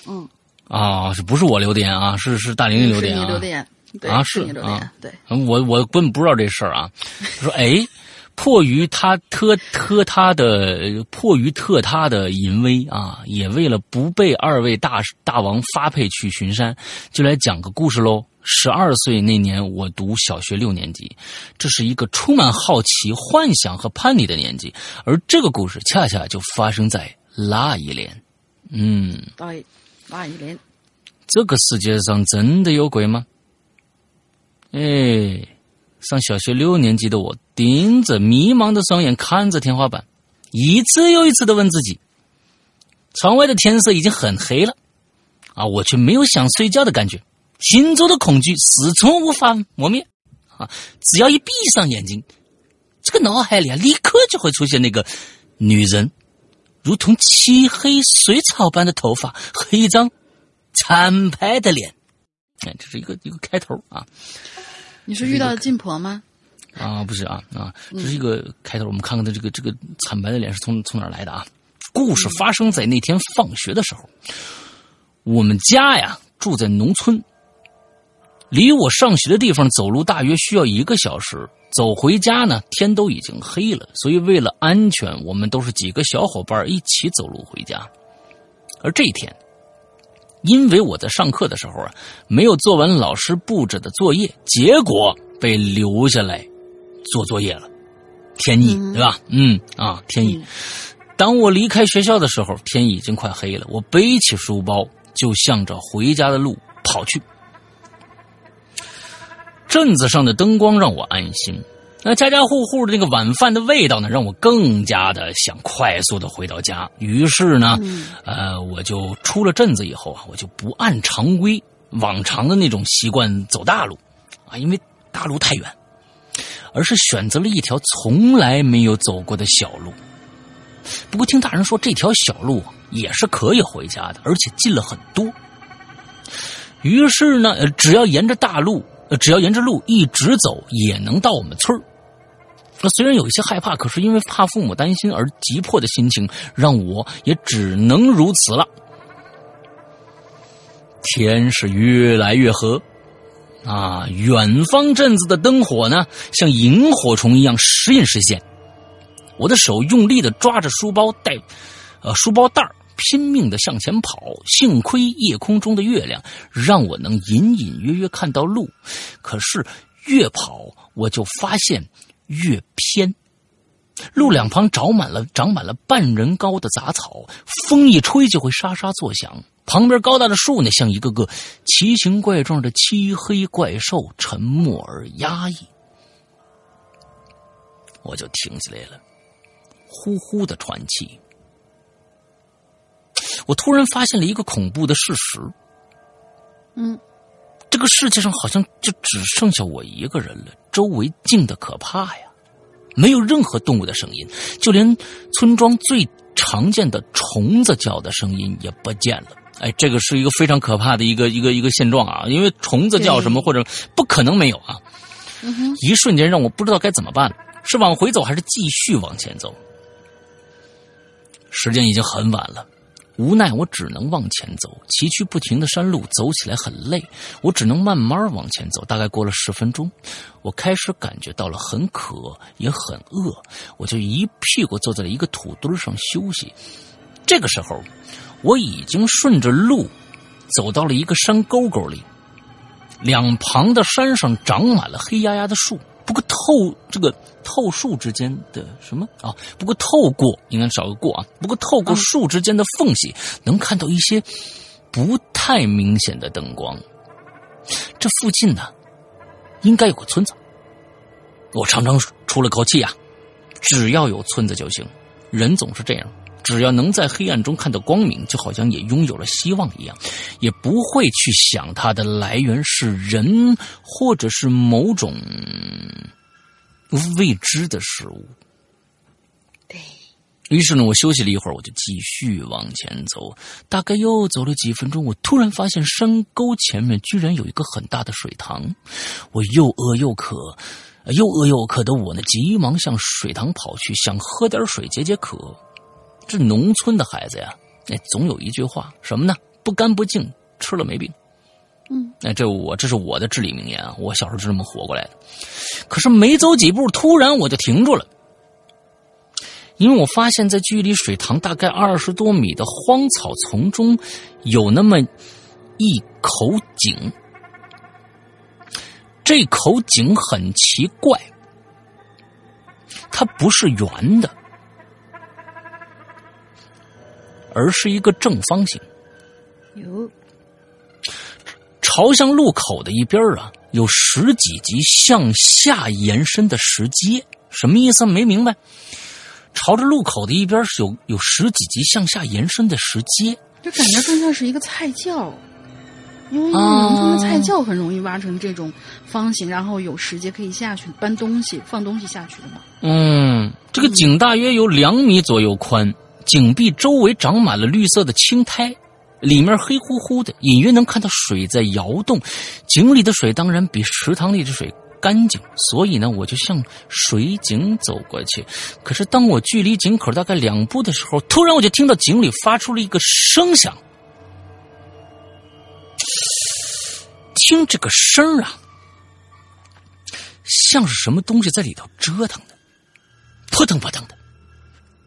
嗯，啊，是不是我留的言啊？是是大玲玲留的言啊？你留的言，啊是啊，对。我我根本不知道这事儿啊。说哎，迫于他特特他的迫于特他的淫威啊，也为了不被二位大大王发配去巡山，就来讲个故事喽。十二岁那年，我读小学六年级，这是一个充满好奇、幻想和叛逆的年纪，而这个故事恰恰就发生在那一年。嗯，对，那一年，这个世界上真的有鬼吗？哎，上小学六年级的我，盯着迷茫的双眼看着天花板，一次又一次的问自己：窗外的天色已经很黑了，啊，我却没有想睡觉的感觉，心中的恐惧始终无法磨灭。啊，只要一闭上眼睛，这个脑海里啊，立刻就会出现那个女人，如同漆黑水草般的头发和一张惨白的脸。哎，这是一个一个开头啊你是遇到禁婆吗？啊，不是啊啊，这是一个开头。我们看看他这个这个惨白的脸是从从哪儿来的啊？故事发生在那天放学的时候，我们家呀住在农村，离我上学的地方走路大约需要一个小时。走回家呢，天都已经黑了，所以为了安全，我们都是几个小伙伴一起走路回家。而这一天，因为我在上课的时候啊，没有做完老师布置的作业，结果被留下来做作业了。天意，对吧？嗯啊，天意。当我离开学校的时候，天已经快黑了。我背起书包，就向着回家的路跑去。镇子上的灯光让我安心，那家家户户的那个晚饭的味道呢，让我更加的想快速的回到家。于是呢，呃，我就出了镇子以后啊，我就不按常规往常的那种习惯走大路，啊，因为大路太远，而是选择了一条从来没有走过的小路。不过听大人说，这条小路也是可以回家的，而且近了很多。于是呢，呃，只要沿着大路。呃，只要沿着路一直走，也能到我们村儿。那虽然有一些害怕，可是因为怕父母担心而急迫的心情，让我也只能如此了。天是越来越黑，啊，远方镇子的灯火呢，像萤火虫一样时隐时现。我的手用力的抓着书包带，呃，书包带儿。拼命的向前跑，幸亏夜空中的月亮让我能隐隐约约看到路。可是越跑，我就发现越偏。路两旁长满了长满了半人高的杂草，风一吹就会沙沙作响。旁边高大的树呢，像一个个奇形怪状的漆黑怪兽，沉默而压抑。我就停下来了，呼呼的喘气。我突然发现了一个恐怖的事实，嗯，这个世界上好像就只剩下我一个人了，周围静的可怕呀，没有任何动物的声音，就连村庄最常见的虫子叫的声音也不见了。哎，这个是一个非常可怕的一个一个一个现状啊，因为虫子叫什么或者不可能没有啊，嗯哼，一瞬间让我不知道该怎么办，是往回走还是继续往前走。时间已经很晚了，无奈我只能往前走。崎岖不停的山路走起来很累，我只能慢慢往前走。大概过了十分钟，我开始感觉到了很渴，也很饿，我就一屁股坐在了一个土堆上休息。这个时候，我已经顺着路走到了一个山沟沟里，两旁的山上长满了黑压压的树。不过透这个透树之间的什么啊？不过透过应该少个过啊。不过透过树之间的缝隙，能看到一些不太明显的灯光。这附近呢，应该有个村子。我长长出了口气呀，只要有村子就行。人总是这样，只要能在黑暗中看到光明，就好像也拥有了希望一样，也不会去想它的来源是人，或者是某种未知的事物。对，于是呢，我休息了一会儿，我就继续往前走。大概又走了几分钟，我突然发现山沟前面居然有一个很大的水塘。我又饿又渴，又饿又渴的我呢，急忙向水塘跑去，想喝点水解解渴。这农村的孩子呀，哎，总有一句话，什么呢？不干不净，吃了没病。嗯，哎，这我这是我的至理名言啊！我小时候是这么活过来的。可是没走几步，突然我就停住了，因为我发现，在距离水塘大概二十多米的荒草丛中，有那么一口井。这口井很奇怪，它不是圆的，而是一个正方形。有朝向路口的一边啊，有十几级向下延伸的石阶，什么意思？没明白。朝着路口的一边是有有十几级向下延伸的石阶，就感觉更像是一个菜窖，因为啊农村的菜窖很容易挖成这种方形，然后有石阶可以下去搬东西、放东西下去的嘛。嗯，这个井大约有两米左右宽，井壁周围长满了绿色的青苔，里面黑乎乎的，隐约能看到水在摇动。井里的水当然比池塘里的水干净，所以呢，我就向水井走过去。可是当我距离井口大概两步的时候，突然我就听到井里发出了一个声响。听这个声啊，像是什么东西在里头折腾的。扑腾扑腾的，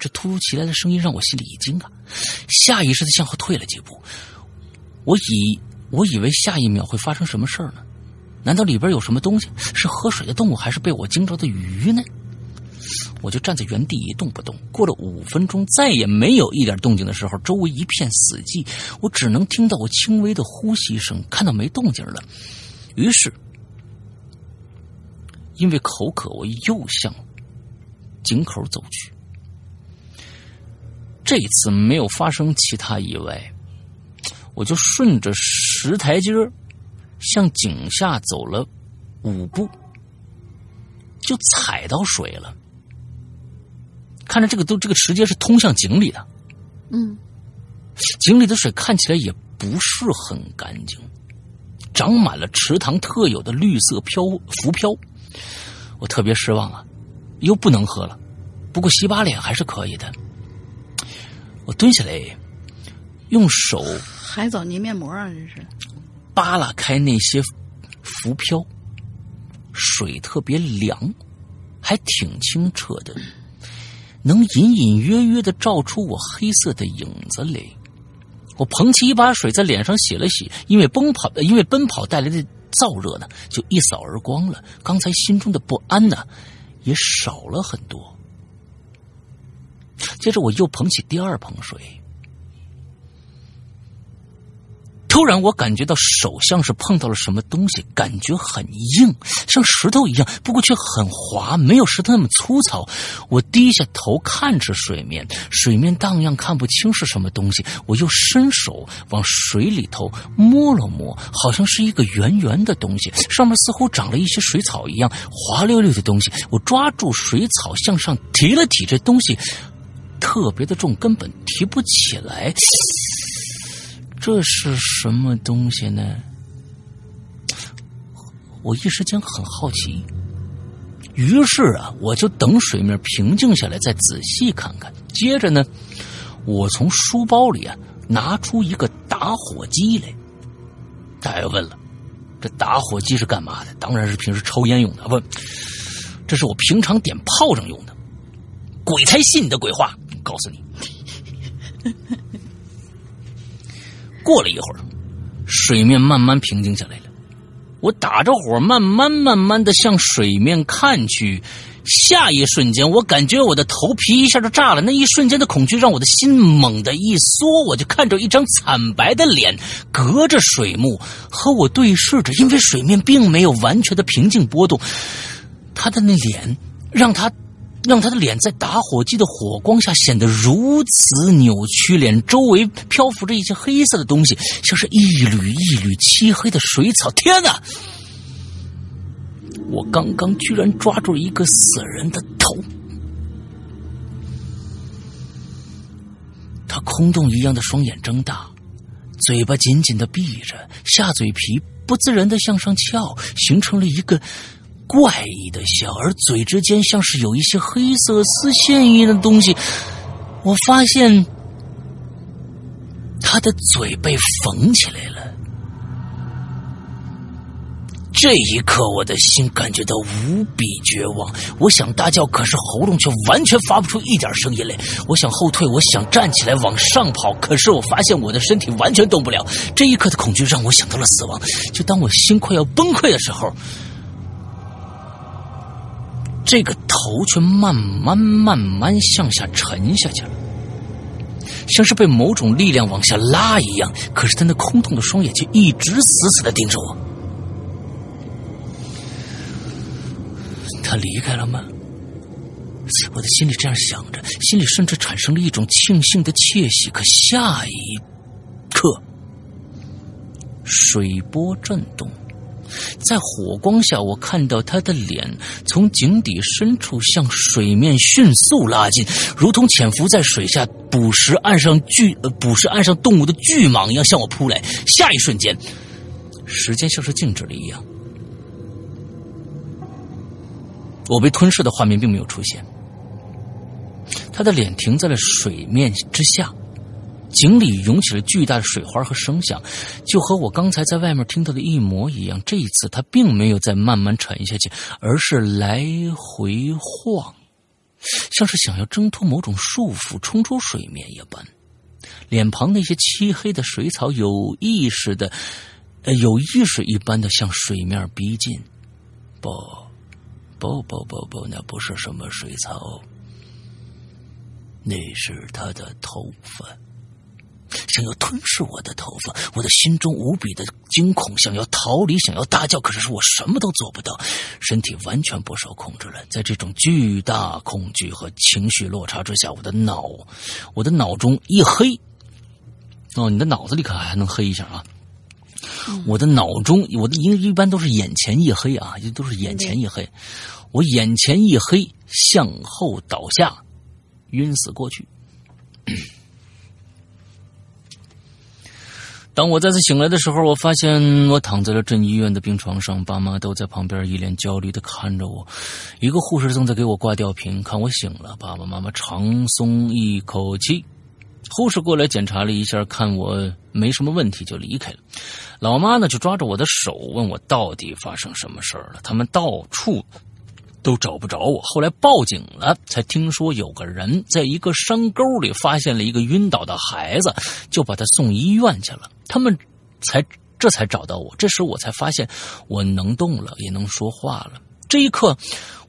这突如其来的声音让我心里一惊啊，下意识的向后退了几步。我以我以为下一秒会发生什么事儿呢？难道里边有什么东西？是喝水的动物，还是被我惊着的鱼呢？我就站在原地一动不动。过了五分钟，再也没有一点动静的时候，周围一片死寂，我只能听到我轻微的呼吸声，看到没动静了。于是，因为口渴，我又向井口走去。这次没有发生其他意外，我就顺着石台阶儿向井下走了五步，就踩到水了。看着这个都这个石阶是通向井里的，嗯，井里的水看起来也不是很干净，长满了池塘特有的绿色漂浮漂。我特别失望啊，又不能喝了，不过洗把脸还是可以的。我蹲下来，用手海藻泥面膜啊，这是。扒拉开那些浮漂，水特别凉，还挺清澈的，能隐隐约约的照出我黑色的影子来。我捧起一把水在脸上洗了洗，因为奔跑，因为奔跑带来的燥热呢，就一扫而光了。刚才心中的不安呢，也少了很多。接着我又捧起第二捧水，突然我感觉到手像是碰到了什么东西，感觉很硬，像石头一样，不过却很滑，没有石头那么粗糙。我低下头看着水面，水面荡漾，看不清是什么东西。我又伸手往水里头摸了摸，好像是一个圆圆的东西，上面似乎长了一些水草一样滑溜溜的东西。我抓住水草向上提了提，这东西特别的重，根本提不起来。这是什么东西呢？我一时间很好奇，于是啊，我就等水面平静下来再仔细看看。接着呢，我从书包里啊拿出一个打火机来。大家问了，这打火机是干嘛的？当然是平时抽烟用的。不，这是我平常点炮仗用的。鬼才信你的鬼话！告诉你，过了一会儿，水面慢慢平静下来了。我打着火，慢慢慢慢的向水面看去。下一瞬间，我感觉我的头皮一下就炸了。那一瞬间的恐惧让我的心猛地一缩，我就看着一张惨白的脸，隔着水幕和我对视着。因为水面并没有完全的平静波动，他的那脸让他让他的脸在打火机的火光下显得如此扭曲，脸周围漂浮着一些黑色的东西，像是一缕一缕漆黑的水草。天哪！我刚刚居然抓住了一个死人的头，他空洞一样的双眼睁大，嘴巴紧紧的闭着，下嘴皮不自然的向上翘，形成了一个怪异的笑，而嘴之间像是有一些黑色丝线一样的东西。我发现他的嘴被缝起来了。这一刻，我的心感觉到无比绝望。我想大叫，可是喉咙却完全发不出一点声音来。我想后退，我想站起来往上跑，可是我发现我的身体完全动不了。这一刻的恐惧让我想到了死亡。就当我心快要崩溃的时候，这个头却慢慢慢慢向下沉下去了，像是被某种力量往下拉一样。可是他那空洞的双眼却一直死死的盯着我。他离开了吗？我的心里这样想着，心里甚至产生了一种庆幸的窃喜。可下一刻，水波震动，在火光下，我看到他的脸从井底深处向水面迅速拉近，如同潜伏在水下捕食岸上巨呃捕食岸上动物的巨蟒一样向我扑来。下一瞬间，时间像是静止了一样。我被吞噬的画面并没有出现，他的脸停在了水面之下，井里涌起了巨大的水花和声响，就和我刚才在外面听到的一模一样。这一次，他并没有再慢慢沉下去，而是来回晃，像是想要挣脱某种束缚，冲出水面一般。脸庞那些漆黑的水草有意识的，呃，有意识一般的向水面逼近，不。不不不不，那不是什么水草，那是他的头发，想要吞噬我的头发。我的心中无比的惊恐，想要逃离，想要大叫，可是我什么都做不到，身体完全不受控制了。在这种巨大恐惧和情绪落差之下，我的脑，我的脑中一黑。哦，你的脑子里可还能黑一下啊？我的脑中，我的一一般都是眼前一黑啊，都是眼前一黑。我眼前一黑，向后倒下，晕死过去。当我再次醒来的时候，我发现我躺在了镇医院的病床上，爸妈都在旁边一脸焦虑的看着我。一个护士正在给我挂吊瓶，看我醒了，爸爸妈妈长松一口气。护士过来检查了一下，看我没什么问题，就离开了。老妈呢，就抓着我的手，问我到底发生什么事儿了。他们到处都找不着我，后来报警了，才听说有个人在一个山沟里发现了一个晕倒的孩子，就把他送医院去了。他们才这才找到我。这时我才发现我能动了，也能说话了。这一刻。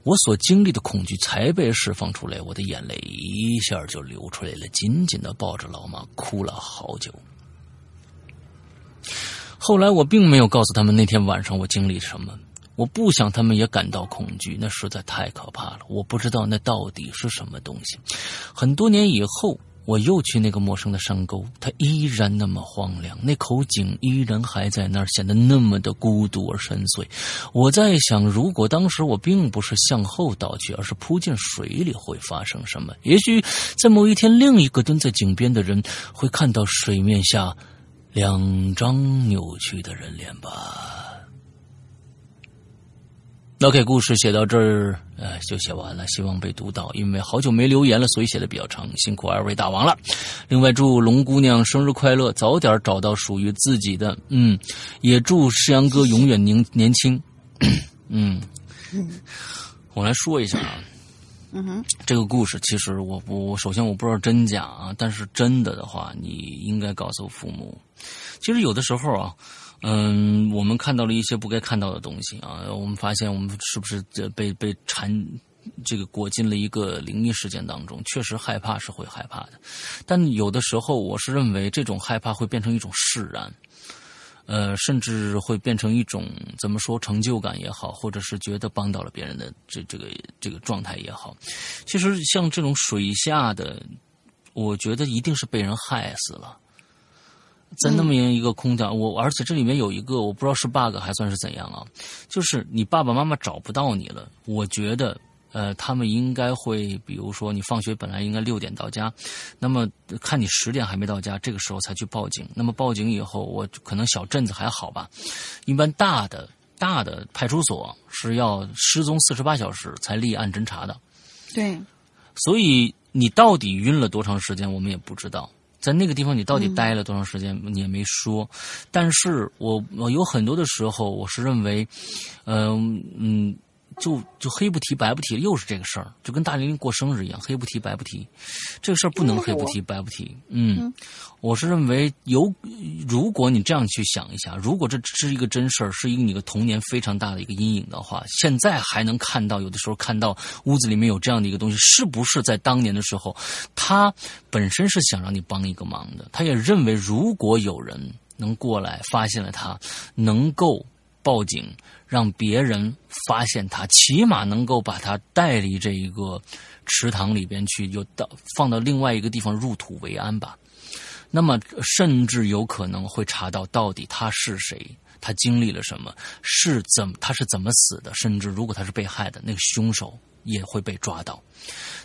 我所经历的恐惧才被释放出来，我的眼泪一下就流出来了，紧紧的抱着老妈哭了好久。后来我并没有告诉他们那天晚上我经历什么，我不想他们也感到恐惧，那实在太可怕了。我不知道那到底是什么东西。很多年以后。我又去那个陌生的山沟，它依然那么荒凉，那口井依然还在那儿，显得那么的孤独而深邃。我在想，如果当时我并不是向后倒去，而是扑进水里，会发生什么？也许在某一天，另一个蹲在井边的人会看到水面下两张扭曲的人脸吧。OK，故事写到这儿，呃，就写完了，希望被读到。因为好久没留言了，所以写的比较长，辛苦二位大王了。另外，祝龙姑娘生日快乐，早点找到属于自己的。嗯，也祝世阳哥永远年年轻。嗯，我来说一下啊，嗯哼，这个故事其实我我首先我不知道真假啊，但是真的的话，你应该告诉父母。其实有的时候啊。嗯，我们看到了一些不该看到的东西啊！我们发现我们是不是被被缠，这个裹进了一个灵异事件当中？确实害怕是会害怕的，但有的时候我是认为这种害怕会变成一种释然，呃，甚至会变成一种怎么说成就感也好，或者是觉得帮到了别人的这这个这个状态也好。其实像这种水下的，我觉得一定是被人害死了。在那么样一个空间，我而且这里面有一个我不知道是 bug 还算是怎样啊，就是你爸爸妈妈找不到你了。我觉得，呃，他们应该会，比如说你放学本来应该六点到家，那么看你十点还没到家，这个时候才去报警。那么报警以后，我可能小镇子还好吧，一般大的大的派出所是要失踪四十八小时才立案侦查的。对，所以你到底晕了多长时间，我们也不知道。在那个地方，你到底待了多长时间？你也没说。但是我我有很多的时候，我是认为，嗯嗯。就就黑不提白不提，又是这个事儿，就跟大玲玲过生日一样，黑不提白不提，这个事儿不能黑不提白不提。嗯，我是认为有，如果你这样去想一下，如果这是一个真事儿，是一个你的童年非常大的一个阴影的话，现在还能看到，有的时候看到屋子里面有这样的一个东西，是不是在当年的时候，他本身是想让你帮一个忙的，他也认为如果有人能过来发现了他，能够报警。让别人发现他，起码能够把他带离这一个池塘里边去，就到放到另外一个地方入土为安吧。那么，甚至有可能会查到到底他是谁，他经历了什么，是怎他是怎么死的，甚至如果他是被害的，那个凶手。也会被抓到，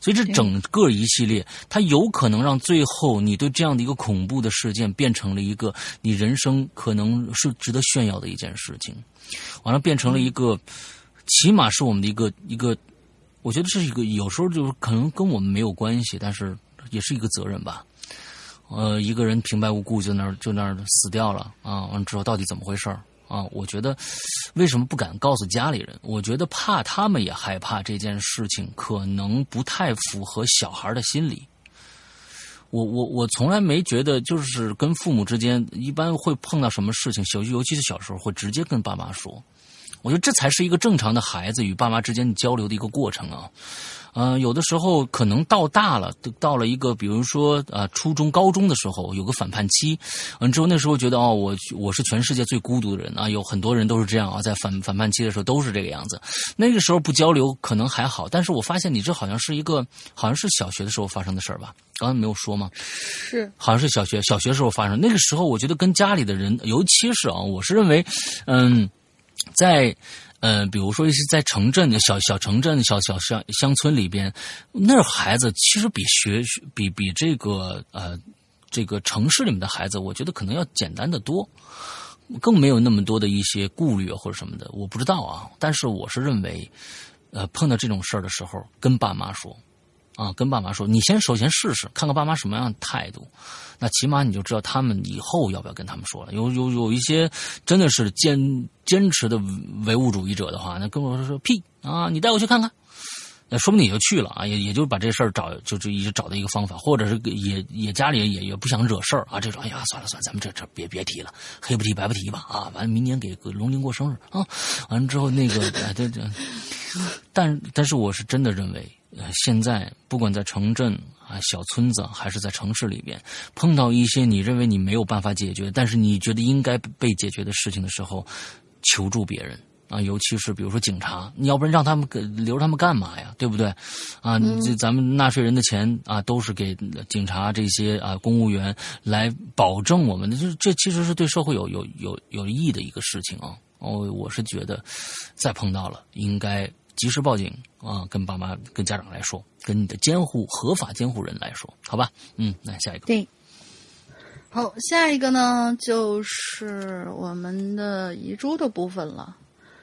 所以这整个一系列，它有可能让最后你对这样的一个恐怖的事件变成了一个你人生可能是值得炫耀的一件事情，完了变成了一个，起码是我们的一个一个，我觉得是一个有时候就是可能跟我们没有关系，但是也是一个责任吧。呃，一个人平白无故就那儿就那儿死掉了啊，完之后到底怎么回事儿？啊，我觉得为什么不敢告诉家里人？我觉得怕他们也害怕这件事情，可能不太符合小孩的心理。我我我从来没觉得，就是跟父母之间一般会碰到什么事情，小尤其是小时候会直接跟爸妈说。我觉得这才是一个正常的孩子与爸妈之间交流的一个过程啊。嗯，有的时候可能到大了，到了一个比如说啊初中、高中的时候，有个反叛期，嗯之后那时候觉得哦，我我是全世界最孤独的人啊，有很多人都是这样啊，在反反叛期的时候都是这个样子。那个时候不交流可能还好，但是我发现你这好像是一个，好像是小学的时候发生的事儿吧？刚才没有说吗？是，好像是小学小学时候发生。那个时候我觉得跟家里的人，尤其是啊，我是认为，嗯，在。嗯，比如说一些在城镇的小小城镇、小小乡乡村里边，那孩子其实比学比比这个呃这个城市里面的孩子，我觉得可能要简单的多，更没有那么多的一些顾虑或者什么的。我不知道啊，但是我是认为，呃，碰到这种事儿的时候，跟爸妈说。啊，跟爸妈说，你先首先试试，看看爸妈什么样的态度，那起码你就知道他们以后要不要跟他们说了。有有有一些真的是坚坚持的唯物主义者的话，那跟我说说屁啊，你带我去看看，那说不定你就去了啊，也也就把这事儿找就就一直找到一个方法，或者是也也家里也也不想惹事儿啊，这种哎呀算了算了，咱们这这别别提了，黑不提白不提吧啊，完了明年给龙鳞过生日啊，完了之后那个哎对对，但但是我是真的认为。呃，现在不管在城镇啊、小村子，还是在城市里边，碰到一些你认为你没有办法解决，但是你觉得应该被解决的事情的时候，求助别人啊，尤其是比如说警察，你要不然让他们给留着他们干嘛呀？对不对？啊，这咱们纳税人的钱啊，都是给警察这些啊公务员来保证我们的，就是这其实是对社会有有有有益的一个事情啊。哦，我是觉得，再碰到了应该。及时报警啊！跟爸妈、跟家长来说，跟你的监护合法监护人来说，好吧？嗯，那下一个。对，好，下一个呢，就是我们的遗珠的部分了。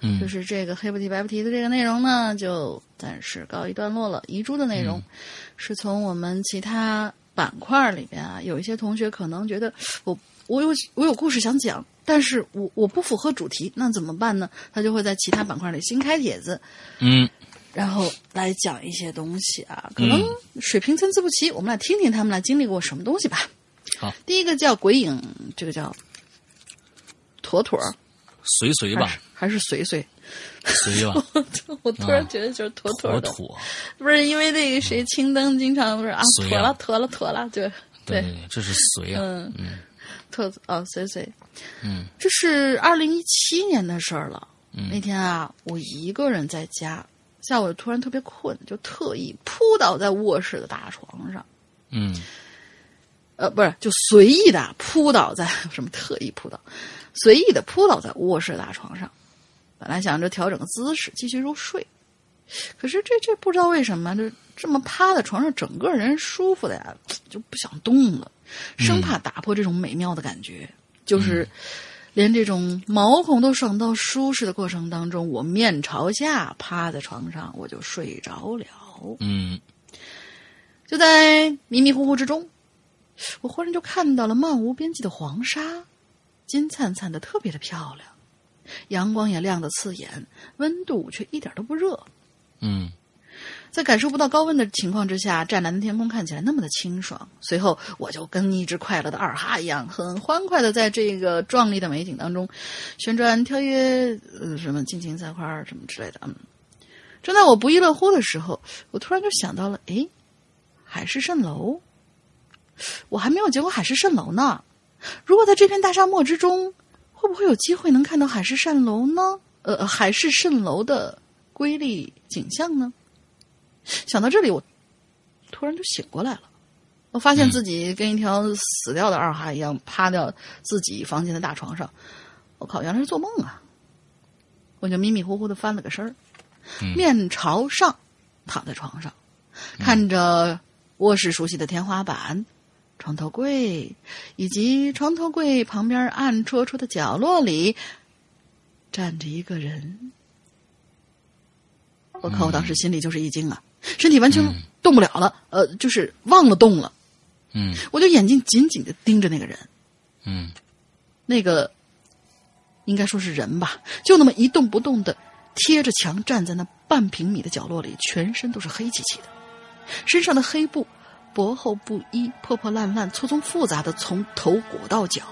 嗯就是这个黑不提白不提的这个内容呢，就暂时告一段落了。遗珠的内容、是从我们其他板块里边啊，有一些同学可能觉得我我有我有故事想讲，但是我我不符合主题，那怎么办呢？他就会在其他板块里新开帖子，嗯。然后来讲一些东西啊，可能水平参差不齐，我们来听听他们来经历过什么东西吧。好，第一个叫鬼影，这个叫妥妥随随吧。还是，随随？随吧，我突然觉得就是妥妥的，妥妥，不是因为那个谁青灯经常不是啊，妥了妥了妥了，就对。对，这是随啊，嗯。嗯特啊随随，嗯这是二零一七年的事儿了。嗯那天啊，我一个人在家，下午突然特别困，就特意扑倒在卧室的大床上。嗯呃，不是，就随意的扑倒在 什么特意扑倒，随意的扑倒在卧室大床上。本来想着调整个姿势继续入睡，可是这这不知道为什么，这这么趴在床上，整个人舒服的呀，就不想动了，生怕打破这种美妙的感觉。就是连这种毛孔都爽到舒适的过程当中，我面朝下趴在床上，我就睡着了。嗯就在迷迷糊糊之中，我忽然就看到了漫无边际的黄沙，金灿灿的，特别的漂亮，阳光也亮得刺眼，温度却一点都不热。嗯在感受不到高温的情况之下，湛蓝的天空看起来那么的清爽。随后，我就跟一只快乐的二哈一样，很欢快的在这个壮丽的美景当中旋转、跳跃，呃，什么尽情栽花儿什么之类的。嗯，正在我不亦乐乎的时候，我突然就想到了，诶，海市蜃楼，我还没有见过海市蜃楼呢。如果在这片大沙漠之中，会不会有机会能看到海市蜃楼呢？呃，海市蜃楼的瑰丽景象呢？想到这里，我突然就醒过来了。我发现自己跟一条死掉的二哈一样，趴掉自己房间的大床上。我靠，原来是做梦啊！我就迷迷糊糊的翻了个身儿，面朝上躺在床上，看着卧室熟悉的天花板、床头柜，以及床头柜旁边暗戳戳的角落里站着一个人。我靠！我当时心里就是一惊啊，身体完全动不了了，呃，就是忘了动了。嗯我就眼睛紧紧的盯着那个人，嗯那个应该说是人吧，就那么一动不动的贴着墙站在那半平米的角落里，全身都是黑漆漆的，身上的黑布薄厚不一，破破烂烂，错综复杂的从头裹到脚。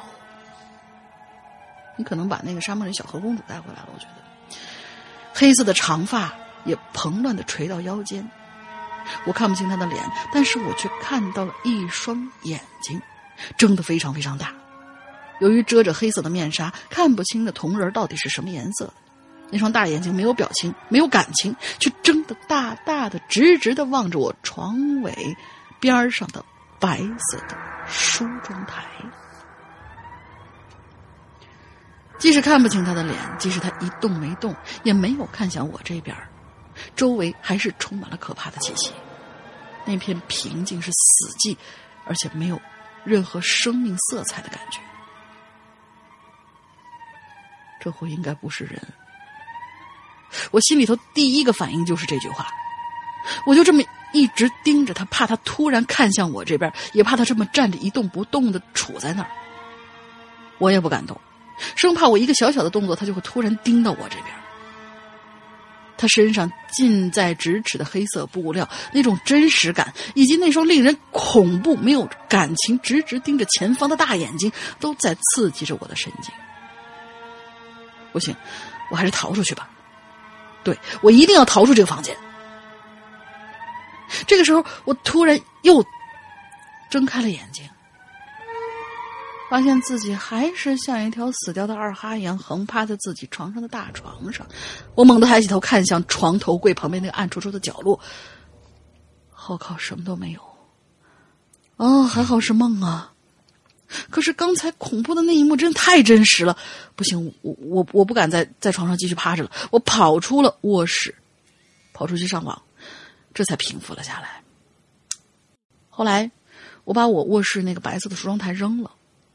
你可能把那个沙漠里小河公主带回来了，我觉得，黑色的长发也蓬乱的垂到腰间。我看不清他的脸，但是我却看到了一双眼睛，睁得非常非常大。由于遮着黑色的面纱，看不清那铜人到底是什么颜色的。那双大眼睛没有表情，没有感情，却睁得大大的、直直的望着我床尾边上的白色的梳妆台。即使看不清他的脸，即使他一动没动，也没有看向我这边，周围还是充满了可怕的气息。那片平静是死寂，而且没有任何生命色彩的感觉。这货应该不是人。我心里头第一个反应就是这句话，我就这么一直盯着他，怕他突然看向我这边，也怕他这么站着一动不动的杵在那儿。我也不敢动，生怕我一个小小的动作，他就会突然盯到我这边。他身上近在咫尺的黑色布料，那种真实感，以及那双令人恐怖、没有感情、直直盯着前方的大眼睛，都在刺激着我的神经。不行，我还是逃出去吧。对，我一定要逃出这个房间。这个时候，我突然又睁开了眼睛，发现自己还是像一条死掉的二哈一样横趴在自己床上的大床上。我猛地抬起头看向床头柜旁边那个暗戳戳的角落，我靠，什么都没有。哦，还好是梦啊。可是刚才恐怖的那一幕真的太真实了，不行，我我我不敢在在床上继续趴着了，我跑出了卧室，跑出去上网，这才平复了下来。后来，我把我卧室那个白色的梳妆台扔了，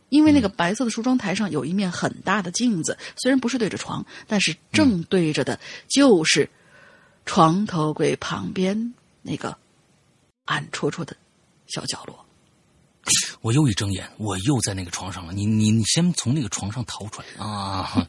因为那个白色的梳妆台上有一面很大的镜子，虽然不是对着床，但是正对着的就是床头柜旁边那个暗戳戳的小角落。我又一睁眼，我又在那个床上了。你你你先从那个床上逃出来啊！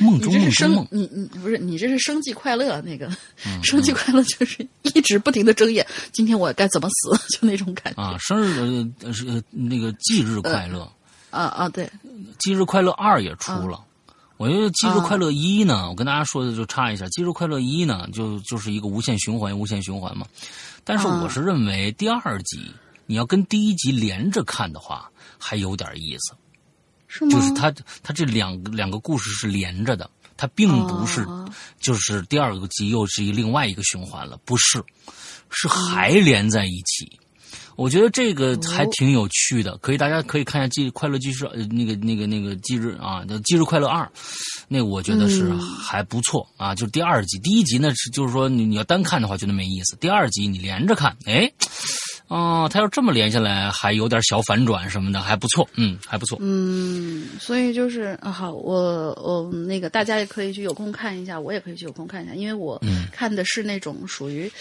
梦中你这是生梦中梦，你你不是你这是生计快乐那个，嗯生计快乐就是一直不停的睁眼，今天我该怎么死，就那种感觉啊，生日呃是呃那个忌日快乐，啊啊对，忌日快乐二也出了。我觉得忌日啊快乐一呢，我跟大家说的就差一下，忌日快乐一呢，就就是一个无限循环，无限循环嘛。但是啊我是认为第二集你要跟第一集连着看的话，还有点意思。是吗？就是它它这两个两个故事是连着的，它并不是哦就是第二个集又是一另外一个循环了，不是，是还连在一起。我觉得这个还挺有趣的，可以大家可以看一下《忌快乐记事》呃那个那个那个忌日啊，叫《忌日快乐二》，那我觉得是嗯还不错啊。就是第二集，第一集呢是就是说你你要单看的话觉得没意思，第二集你连着看，哎，哦，他要这么连下来，还有点小反转什么的，还不错，嗯，还不错。嗯，所以就是啊，好，我我那个大家也可以去有空看一下，我也可以去有空看一下，因为我嗯看的是那种属于，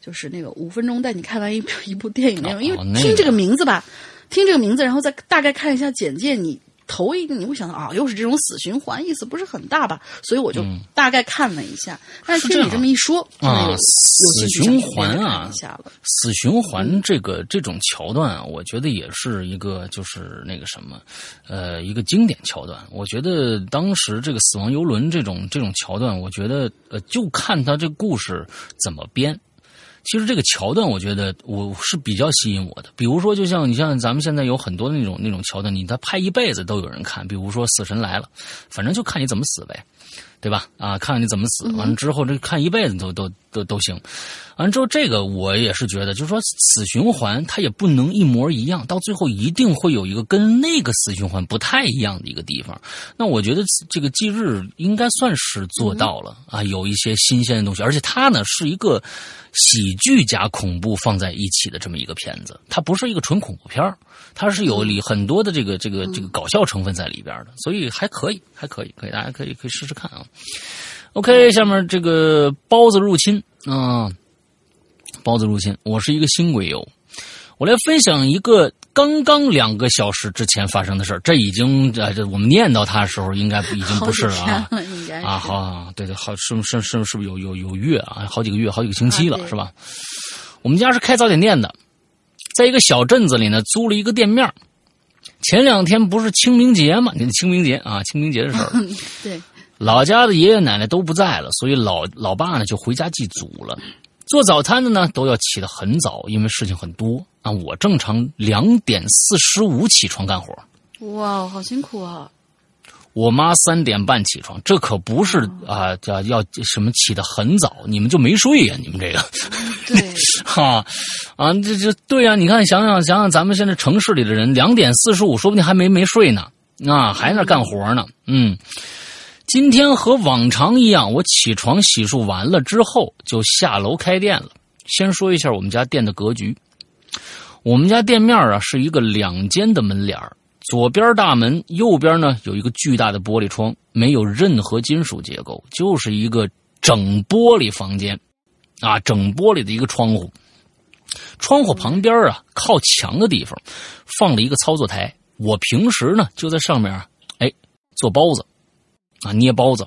就是那个五分钟带你看完一部 一部电影那种，因为听这个名字吧，听这个名字，然后再大概看一下简介，你。头一个你会想到啊，又是这种死循环，意思不是很大吧？所以我就嗯大概看了一下。但是听你这么一说，啊死循环啊。死循环这个这种桥段啊，我觉得也是一个就是那个什么，呃，一个经典桥段。我觉得当时这个死亡游轮这种这种桥段，我觉得呃，就看他这故事怎么编。其实这个桥段，我觉得我是比较吸引我的。比如说，就像你像咱们现在有很多那种那种桥段，你他拍一辈子都有人看。比如说《死神来了》，反正就看你怎么死呗，对吧？啊，看看你怎么死。完了之后，这看一辈子都都都都行。完了之后，这个我也是觉得，就是说死循环它也不能一模一样，到最后一定会有一个跟那个死循环不太一样的一个地方。那我觉得这个忌日应该算是做到了、啊，有一些新鲜的东西，而且它呢是一个喜剧加恐怖放在一起的这么一个片子，它不是一个纯恐怖片儿它是有里很多的这个这个这个搞笑成分在里边的，所以还可以，还可以，可以大家可以可以试试看啊。OK，下面这个包子入侵啊。包子入侵，我是一个新鬼友，我来分享一个刚刚两个小时之前发生的事儿。这已经呃，这我们念到它的时候，应该已经不是了啊啊，好啊，对对，好是是是是不是有有有月啊？好几个月，好几个星期了，啊是吧？我们家是开早点店的，在一个小镇子里呢，租了一个店面儿前两天不是清明节嘛？你清明节啊，清明节的事儿。对，老家的爷爷奶奶都不在了，所以老老爸呢就回家祭祖了。做早餐的呢都要起得很早，因为事情很多啊。我正常两点四十五起床干活，哇，好辛苦啊！我妈三点半起床，这可不是啊叫要什么起得很早，你们就没睡呀、你们这个。对，哈，啊，这这对呀、你看，想想想想，咱们现在城市里的人，两点四十五，说不定还没没睡呢，啊，还在那干活呢。嗯，今天和往常一样，我起床洗漱完了之后，就下楼开店了。先说一下我们家店的格局，我们家店面啊是一个两间的门脸儿左边大门，右边呢有一个巨大的玻璃窗，没有任何金属结构，就是一个整玻璃房间。啊，整玻璃的一个窗户，窗户旁边啊，靠墙的地方放了一个操作台。我平时呢就在上面，哎，做包子，啊，捏包子。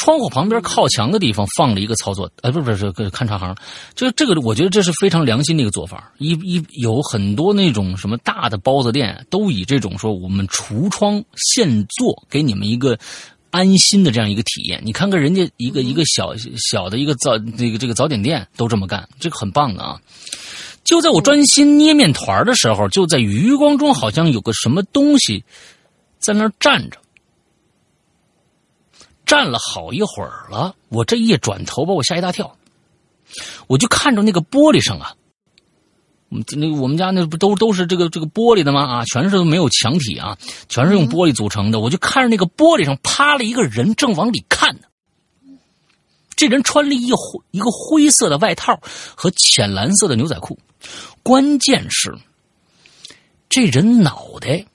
窗户旁边靠墙的地方放了一个操作，呃，不是不是，看茶行，这这个我觉得这是非常良心的一个做法。一一有很多那种什么大的包子店，都以这种说我们橱窗现做，给你们一个安心的这样一个体验。你看看人家一个一个小小的一个早这个这个早点店都这么干，这个很棒的啊。就在我专心捏面团的时候，就在余光中好像有个什么东西在那儿站着。站了好一会儿了，我这一转头把我吓一大跳，我就看着那个玻璃上啊，那我们家那不都都是这个这个玻璃的吗？啊，全是没有墙体啊，全是用玻璃组成的。我就看着那个玻璃上趴了一个人，正往里看呢。这人穿了一灰一个灰色的外套和浅蓝色的牛仔裤，关键是这人脑袋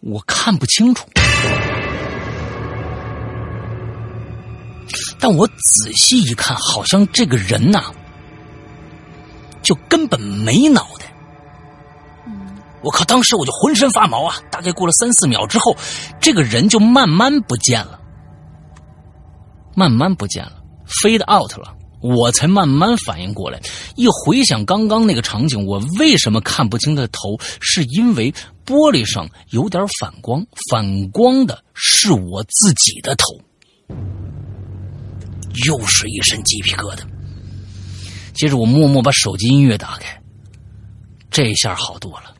我看不清楚。但我仔细一看，好像这个人呐、就根本没脑袋。我靠！当时我就浑身发毛啊！大概过了三四秒之后，这个人就慢慢不见了，慢慢不见了，fade out 了。我才慢慢反应过来，一回想刚刚那个场景，我为什么看不清他的头？是因为玻璃上有点反光，反光的是我自己的头。又是一身鸡皮疙瘩。接着我默默把手机音乐打开，这下好多了。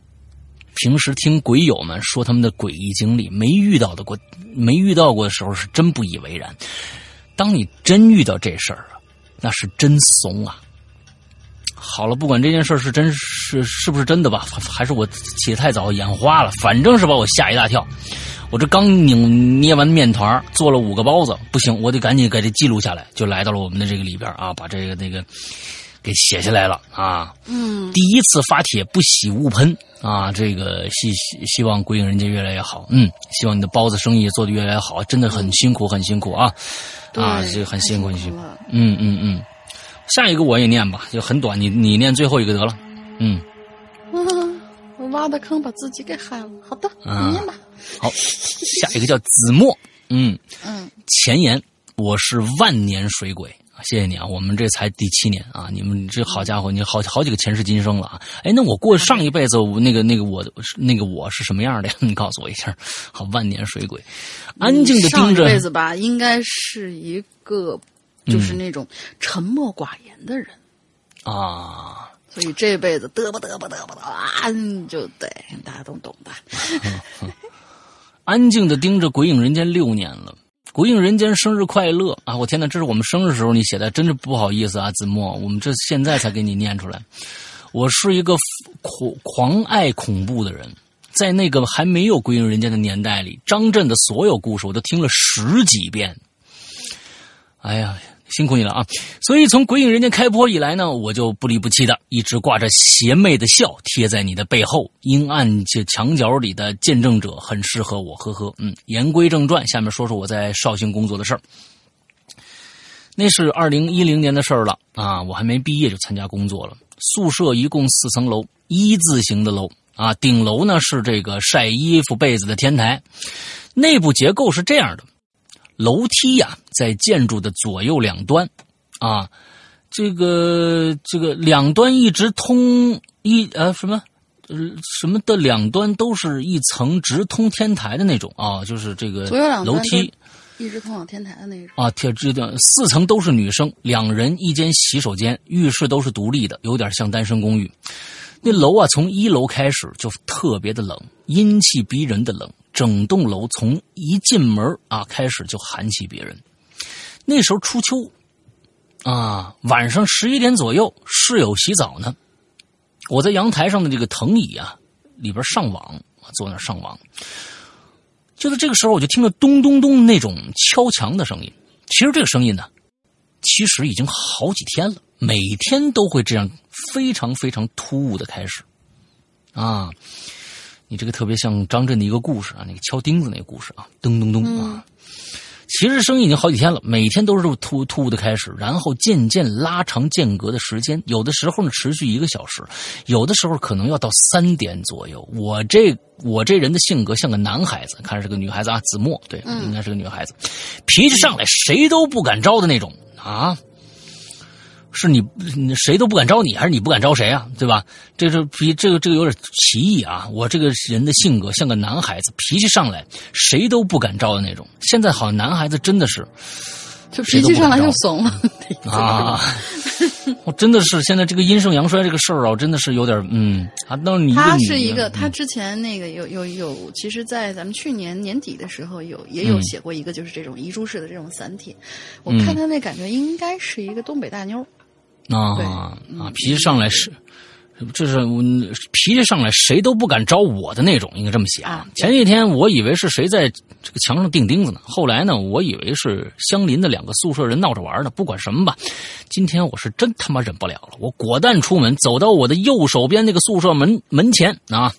平时听鬼友们说他们的诡异经历，没遇到的过，没遇到过的时候是真不以为然。当你真遇到这事儿了，那是真怂啊！好了，不管这件事是真是是不是真的吧，还是我起得太早眼花了，反正是把我吓一大跳。我这刚拧捏完面团，做了五个包子，不行，我得赶紧给这记录下来，就来到了我们的这个里边啊，把这个那个给写下来了啊。嗯，第一次发帖不喜勿喷啊，这个希希希望鬼影人间越来越好，嗯，希望你的包子生意做得越来越好，真的很辛苦，很辛苦啊。啊，对这个很辛苦，很辛苦，嗯嗯嗯，下一个我也念吧，就很短，你你念最后一个得了，嗯，挖的坑把自己给害了。好的，念吧。好，下一个叫子墨，嗯，嗯，前言，我是万年水鬼，谢谢你啊，我们这才第七年啊，你们这好家伙，你好好几个前世今生了啊！哎，那我过上一辈子，我那个那个我那个我是什么样的呀？你告诉我一下。好，万年水鬼，安静的上一盯着，辈子吧，应该是一个就是那种沉默寡言的人，啊，所以这辈子嘚吧嘚吧嘚吧嘚啊，就对，大家都懂的。安静的盯着《鬼影人间》六年了。鬼影人间生日快乐啊！我天哪，这是我们生日时候你写的，真是不好意思啊，子墨，我们这现在才给你念出来。我是一个狂狂爱恐怖的人，在那个还没有鬼影人间的年代里，张震的所有故事我都听了十几遍。哎呀，辛苦你了啊！所以从鬼影人间开播以来呢，我就不离不弃的一直挂着邪魅的笑贴在你的背后，阴暗且墙角里的见证者很适合我，呵呵。嗯，言归正传，下面说说我在绍兴工作的事儿。那是二零一零年的事儿了啊，我还没毕业就参加工作了。宿舍一共四层楼，一字形的楼啊，顶楼呢是这个晒衣服被子的天台，内部结构是这样的。楼梯呀、在建筑的左右两端，啊，这个这个两端一直通一呃什么呃什么的两端都是一层直通天台的那种啊，就是这个左右两端楼梯一直通往天台的那种。啊，贴这的四层都是女生，两人一间洗手间，浴室都是独立的，有点像单身公寓。那楼啊，从一楼开始就特别的冷，阴气逼人的冷。整栋楼从一进门啊开始就寒气逼人。那时候初秋，啊，晚上十一点左右，室友洗澡呢，我在阳台上的这个藤椅啊里边上网，坐那上网。就在这个时候，我就听到咚咚咚那种敲墙的声音。其实这个声音呢，其实已经好几天了，每天都会这样非常非常突兀的开始。啊，你这个特别像张震的一个故事啊，那个敲钉子那个故事啊，咚咚咚啊。其实生意已经好几天了，每天都是突突兀的开始，然后渐渐拉长间隔的时间，有的时候呢持续一个小时，有的时候可能要到三点左右。我这我这人的性格像个男孩子，看着是个女孩子啊，子墨对，应该是个女孩子，脾气上来谁都不敢招的那种啊。是你谁都不敢招你，还是你不敢招谁啊？对吧？这是脾这个这个有点奇异啊！我这个人的性格像个男孩子，脾气上来谁都不敢招的那种。现在好像男孩子真的是就脾气上来就怂了。啊，我真的是现在这个阴盛阳衰这个事儿啊，我真的是有点嗯啊。那你他是一个，嗯他之前那个有有有，其实，在咱们去年年底的时候有也有嗯写过一个，就是这种遗珠式的这种散帖。我看他那感觉应该是一个东北大妞啊啊，脾气上来是，这是嗯脾气上来谁都不敢招我的那种，应该这么写啊前几天我以为是谁在这个墙上钉钉子呢，后来呢，我以为是相邻的两个宿舍人闹着玩呢。不管什么吧，今天我是真他妈忍不了了，我果断出门，走到我的右手边那个宿舍门门前啊。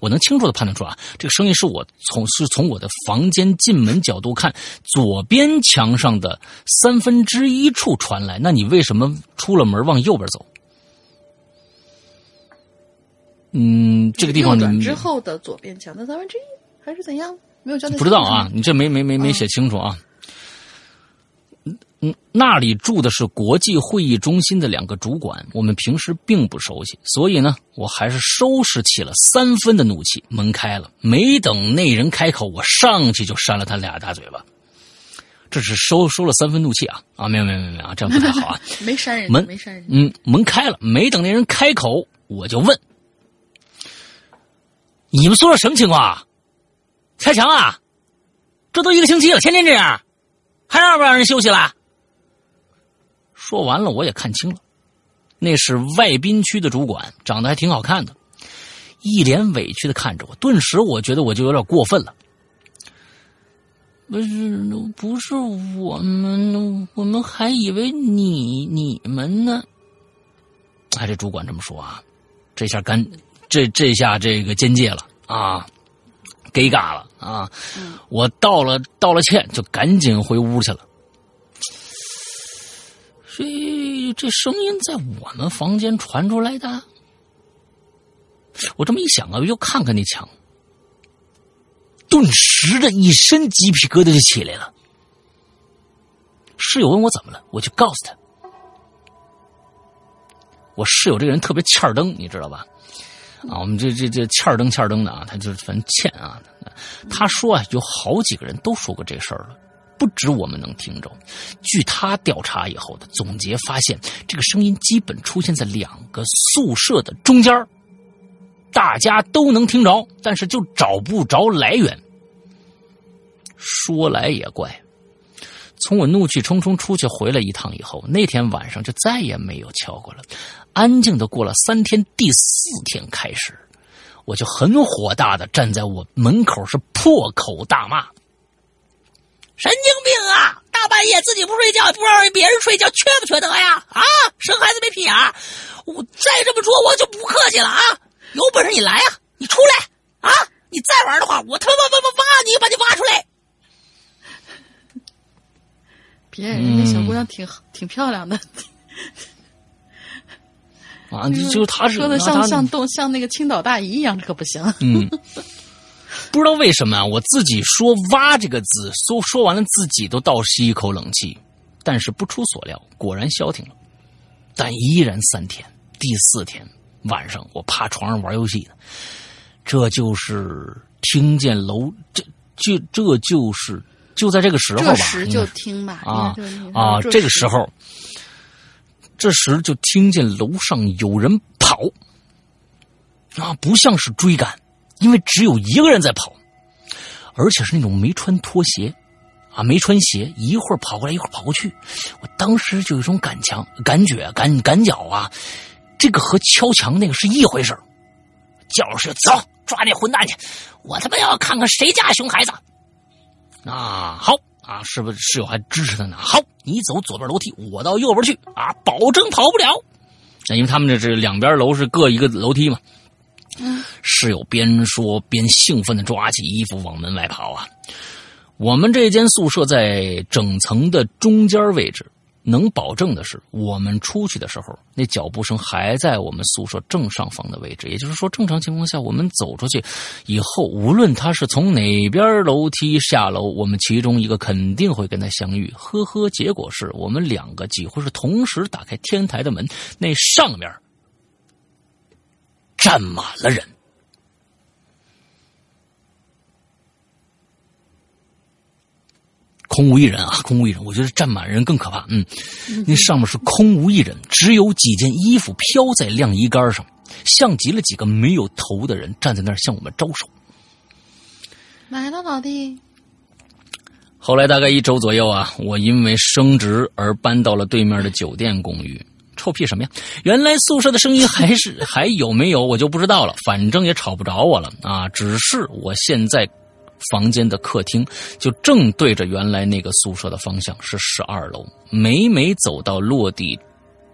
我能清楚的判断出啊，这个声音是我从是从我的房间进门角度看左边墙上的三分之一处传来。那你为什么出了门往右边走？嗯，这个地方转你之后的左边墙的三分之一还是怎样？没有交代。不知道啊，，你这没没没没写清楚啊。嗯，那里住的是国际会议中心的两个主管，我们平时并不熟悉，所以呢，我还是收拾起了三分的怒气。门开了，没等那人开口，我上去就扇了他俩大嘴巴。这是收收了三分怒气啊啊！没有没有没有没有啊，这样不太好啊。没扇人，门没扇人。嗯，门开了，没等那人开口，我就问：“你们宿舍什么情况啊？拆墙啊？这都一个星期了，天天这样，还让不让人休息了？”说完了，我也看清了，那是外宾区的主管，长得还挺好看的，一脸委屈的看着我。顿时，我觉得我就有点过分了。不是，不是我们，我们还以为你你们呢。哎，这主管这么说啊，这下干，这这下这个间界了啊，尴尬了啊！我道了道了歉，就赶紧回屋去了。这这声音在我们房间传出来的，我这么一想啊，又看看那墙。顿时的一身鸡皮疙瘩就起来了。室友问我怎么了，我就告诉他，我室友这个人特别欠儿登，你知道吧？啊，我们这这这欠儿登欠儿登的啊，他就是反正欠啊。他说啊，有好几个人都说过这事儿了，不止我们能听着。据他调查以后的总结发现，这个声音基本出现在两个宿舍的中间大家都能听着，但是就找不着来源。说来也怪，从我怒气冲冲出去回来一趟以后，那天晚上就再也没有敲过了。安静的过了三天，第四天开始，我就很火大的站在我门口是破口大骂：“神经病啊！大半夜自己不睡觉，不让别人睡觉，缺不缺德呀？啊，生孩子没屁眼儿！我再这么说，我就不客气了啊！有本事你来呀、你出来啊！你再玩的话，我他妈挖挖挖你，把你挖出来！别人家小姑娘挺、挺漂亮的，啊，就就是他是说的他像像动像那个青岛大姨一样，这可不行。嗯，不知道为什么啊，我自己说“挖”这个字，说说完了自己都倒吸一口冷气，但是不出所料，果然消停了，但依然三天。第四天晚上，我趴床上玩游戏呢，这就是听见楼这就这就是就在这个时候吧，这时就听吧，啊啊，这个时候，这时就听见楼上有人跑，啊，不像是追赶，因为只有一个人在跑，而且是那种没穿拖鞋，啊，没穿鞋，一会儿跑过来，一会儿跑过去，我当时就有一种感强感觉感感觉啊，这个和敲墙那个是一回事儿叫是走，抓那混蛋去，我他妈要看看谁家熊孩子。啊，好啊，是不是室友还支持他呢？好，你走左边楼梯，我到右边去啊，保证跑不了。那因为他们这是两边楼是各一个楼梯嘛。嗯，室友边说边兴奋的抓起衣服往门外跑啊。我们这间宿舍在整层的中间位置，能保证的是，我们出去的时候，那脚步声还在我们宿舍正上方的位置。也就是说，正常情况下，我们走出去以后，无论他是从哪边楼梯下楼，我们其中一个肯定会跟他相遇。呵呵，结果是我们两个几乎是同时打开天台的门，那上面站满了人。空无一人啊，空无一人。我觉得站满人更可怕。嗯，那上面是空无一人，只有几件衣服飘在晾衣杆上，像极了几个没有头的人站在那儿向我们招手。来了，老弟。后来大概一周左右啊，我因为升职而搬到了对面的酒店公寓。臭屁什么呀？原来宿舍的声音还是 还有没有我就不知道了，反正也吵不着我了啊。只是我现在房间的客厅就正对着原来那个宿舍的方向，是十二楼。每每走到落地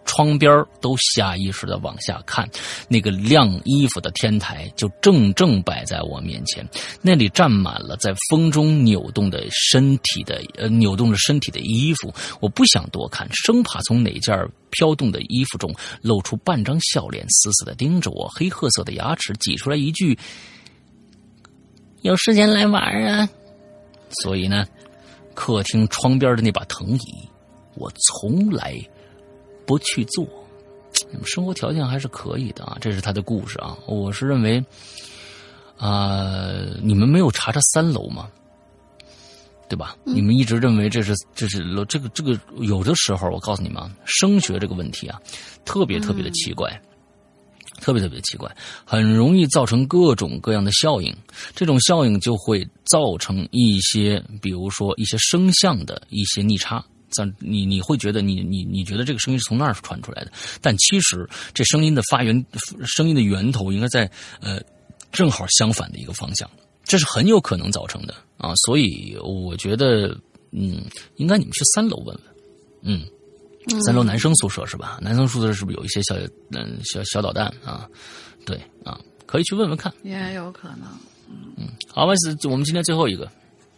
窗边都下意识的往下看，那个晾衣服的天台就正正摆在我面前，那里站满了在风中扭动的身体的呃扭动着身体的衣服。我不想多看，生怕从哪件飘动的衣服中露出半张笑脸，死死的盯着我，黑褐色的牙齿挤出来一句：“有时间来玩啊！”所以呢，客厅窗边的那把藤椅，我从来不去做。你们生活条件还是可以的啊，这是他的故事啊。我是认为，啊、你们没有查查三楼吗？对吧？你们一直认为这是这是楼这个这个有的时候，我告诉你们啊，升学这个问题啊，特别特别的奇怪。特别特别奇怪，很容易造成各种各样的效应。这种效应就会造成一些，比如说一些声像的一些逆差。像你你会觉得你你你觉得这个声音是从那儿传出来的，但其实这声音的发源声音的源头应该在呃正好相反的一个方向，这是很有可能造成的啊。所以我觉得嗯，应该你们去三楼问问，嗯。三楼男生宿舍是吧？男生宿舍是不是有一些小嗯小小导弹啊？对啊，可以去问问看。也有可能。嗯好吧，是我们今天最后一个。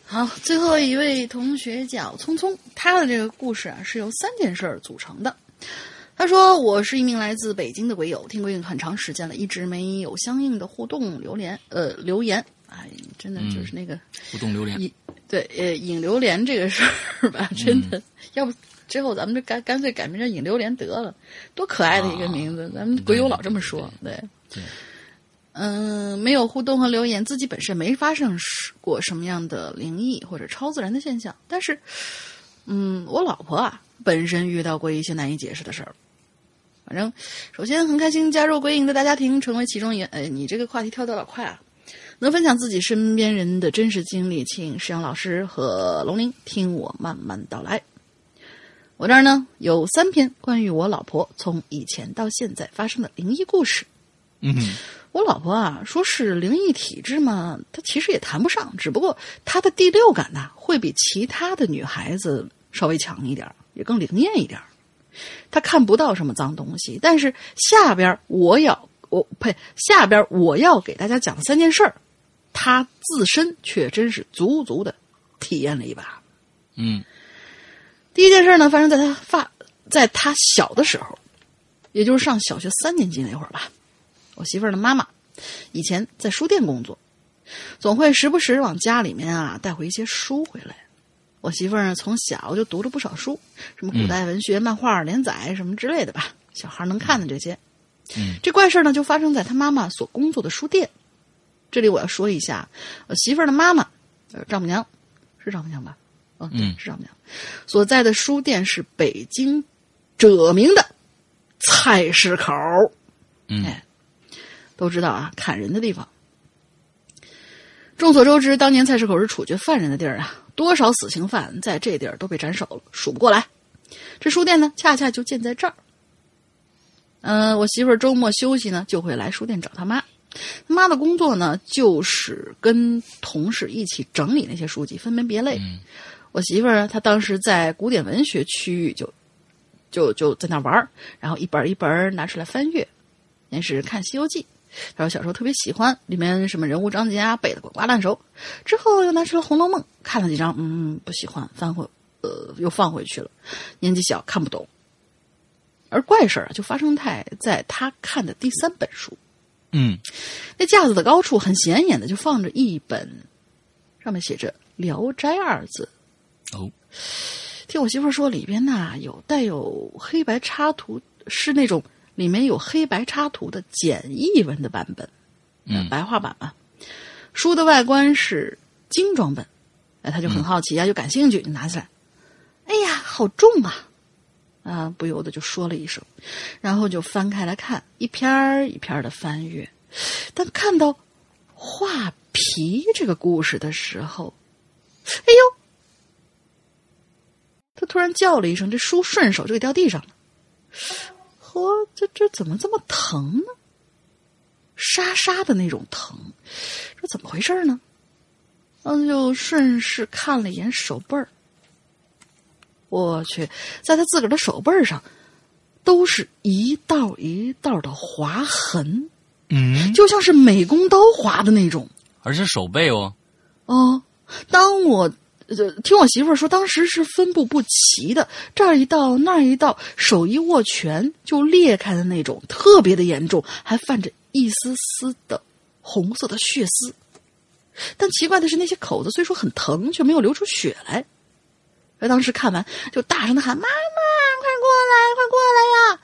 好，最后一位同学叫聪聪，他的这个故事啊是由三件事儿组成的。他说：“我是一名来自北京的鬼友，听鬼影很长时间了，一直没有相应的互动留言，呃，留言。哎，真的就是那个互动榴莲，引对呃引榴莲这个事儿吧，真的，要不之后咱们就干干脆改名叫引榴莲得了，多可爱的一个名字，咱们鬼友老这么说，对。对嗯，没有互动和留言，自己本身没发生过什么样的灵异或者超自然的现象，但是，嗯，我老婆啊，本身遇到过一些难以解释的事儿。反正，首先很开心加入鬼影的大家庭，成为其中一。哎，你这个话题跳得老快啊！能分享自己身边人的真实经历，请石阳老师和龙鳞听我慢慢道来。我这儿呢有三篇关于我老婆从以前到现在发生的灵异故事。嗯我老婆啊，说是灵异体质嘛，她其实也谈不上，只不过她的第六感呐、会比其他的女孩子稍微强一点儿，也更灵验一点儿。她看不到什么脏东西，但是下边我要我呸，下边我要给大家讲三件事儿，她自身却真是足足的体验了一把。嗯第一件事呢，发生在她发在她小的时候，也就是上小学三年级那会儿吧。我媳妇儿的妈妈以前在书店工作，总会时不时往家里面啊带回一些书回来。我媳妇儿从小就读了不少书，什么古代文学、漫画连载什么之类的吧，小孩能看的这些。嗯，这怪事儿呢就发生在她妈妈所工作的书店。这里我要说一下，我媳妇儿的妈妈，呃，丈母娘是丈母娘吧？嗯是丈母娘。所在的书店是北京者名的菜市口。嗯哎，都知道啊，砍人的地方。众所周知，当年菜市口是处决犯人的地儿啊，多少死刑犯在这地儿都被斩首了，数不过来。这书店呢，恰恰就建在这儿。嗯、我媳妇儿周末休息呢，就会来书店找他妈。他妈的工作呢，就是跟同事一起整理那些书籍，分门别类。我媳妇儿她当时在古典文学区域就就就在那玩儿然后一本儿一本儿拿出来翻阅。先是看《西游记》，他说小时候特别喜欢，里面什么人物章节啊背得滚瓜烂熟。之后又拿出了《红楼梦》，看了几章，嗯，不喜欢，翻回，呃，又放回去了。年纪小，看不懂。而怪事儿啊，就发生在在他看的第三本书，嗯那架子的高处很显眼的就放着一本，上面写着《聊斋》二字。哦，听我媳妇儿说，里边呐有带有黑白插图，是那种里面有黑白插图的简易文的版本，嗯白话版嘛。书的外观是精装本，哎，他就很好奇啊，就感兴趣，就拿起来，哎呀，好重啊！啊，不由得就说了一声，然后就翻开来看，一篇儿一篇儿的翻阅。当看到画皮这个故事的时候，哎呦！他突然叫了一声，这书顺手就给掉地上了。嚯，这这怎么这么疼呢？沙沙的那种疼，这怎么回事呢？嗯，就顺势看了一眼手背儿。我去，在他自个儿的手背儿上，都是一道一道的划痕，嗯，就像是美工刀划的那种。而且手背哦，哦，当我呃就听我媳妇儿说，当时是分布不齐的，这儿一道那儿一道，手一握拳就裂开的那种，特别的严重，还泛着一丝丝的红色的血丝。但奇怪的是，那些口子虽说很疼，却没有流出血来。而当时看完，就大声的喊：“妈妈，快过来，快过来呀！”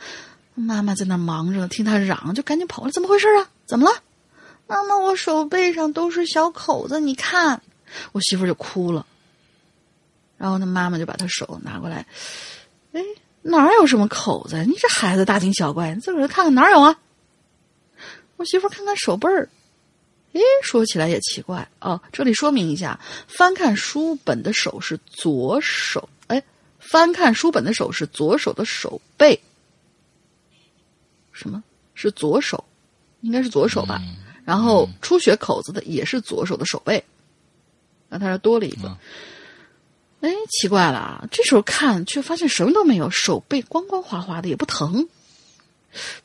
妈妈在那忙着，听他嚷，就赶紧跑了：“怎么回事啊？怎么了？”妈妈，我手背上都是小口子，你看。我媳妇就哭了。然后他，妈妈就把他手拿过来，哎，哪有什么口子？你这孩子大惊小怪，你自个儿看看哪有啊？我媳妇看看手背儿，哎，说起来也奇怪哦。这里说明一下，翻看书本的手是左手，哎，翻看书本的手是左手的手背。什么是左手？应该是左手吧。然后出血口子的也是左手的手背。那他这多了一个。哎，奇怪了啊！这时候看却发现什么都没有，手背光光滑滑的，也不疼。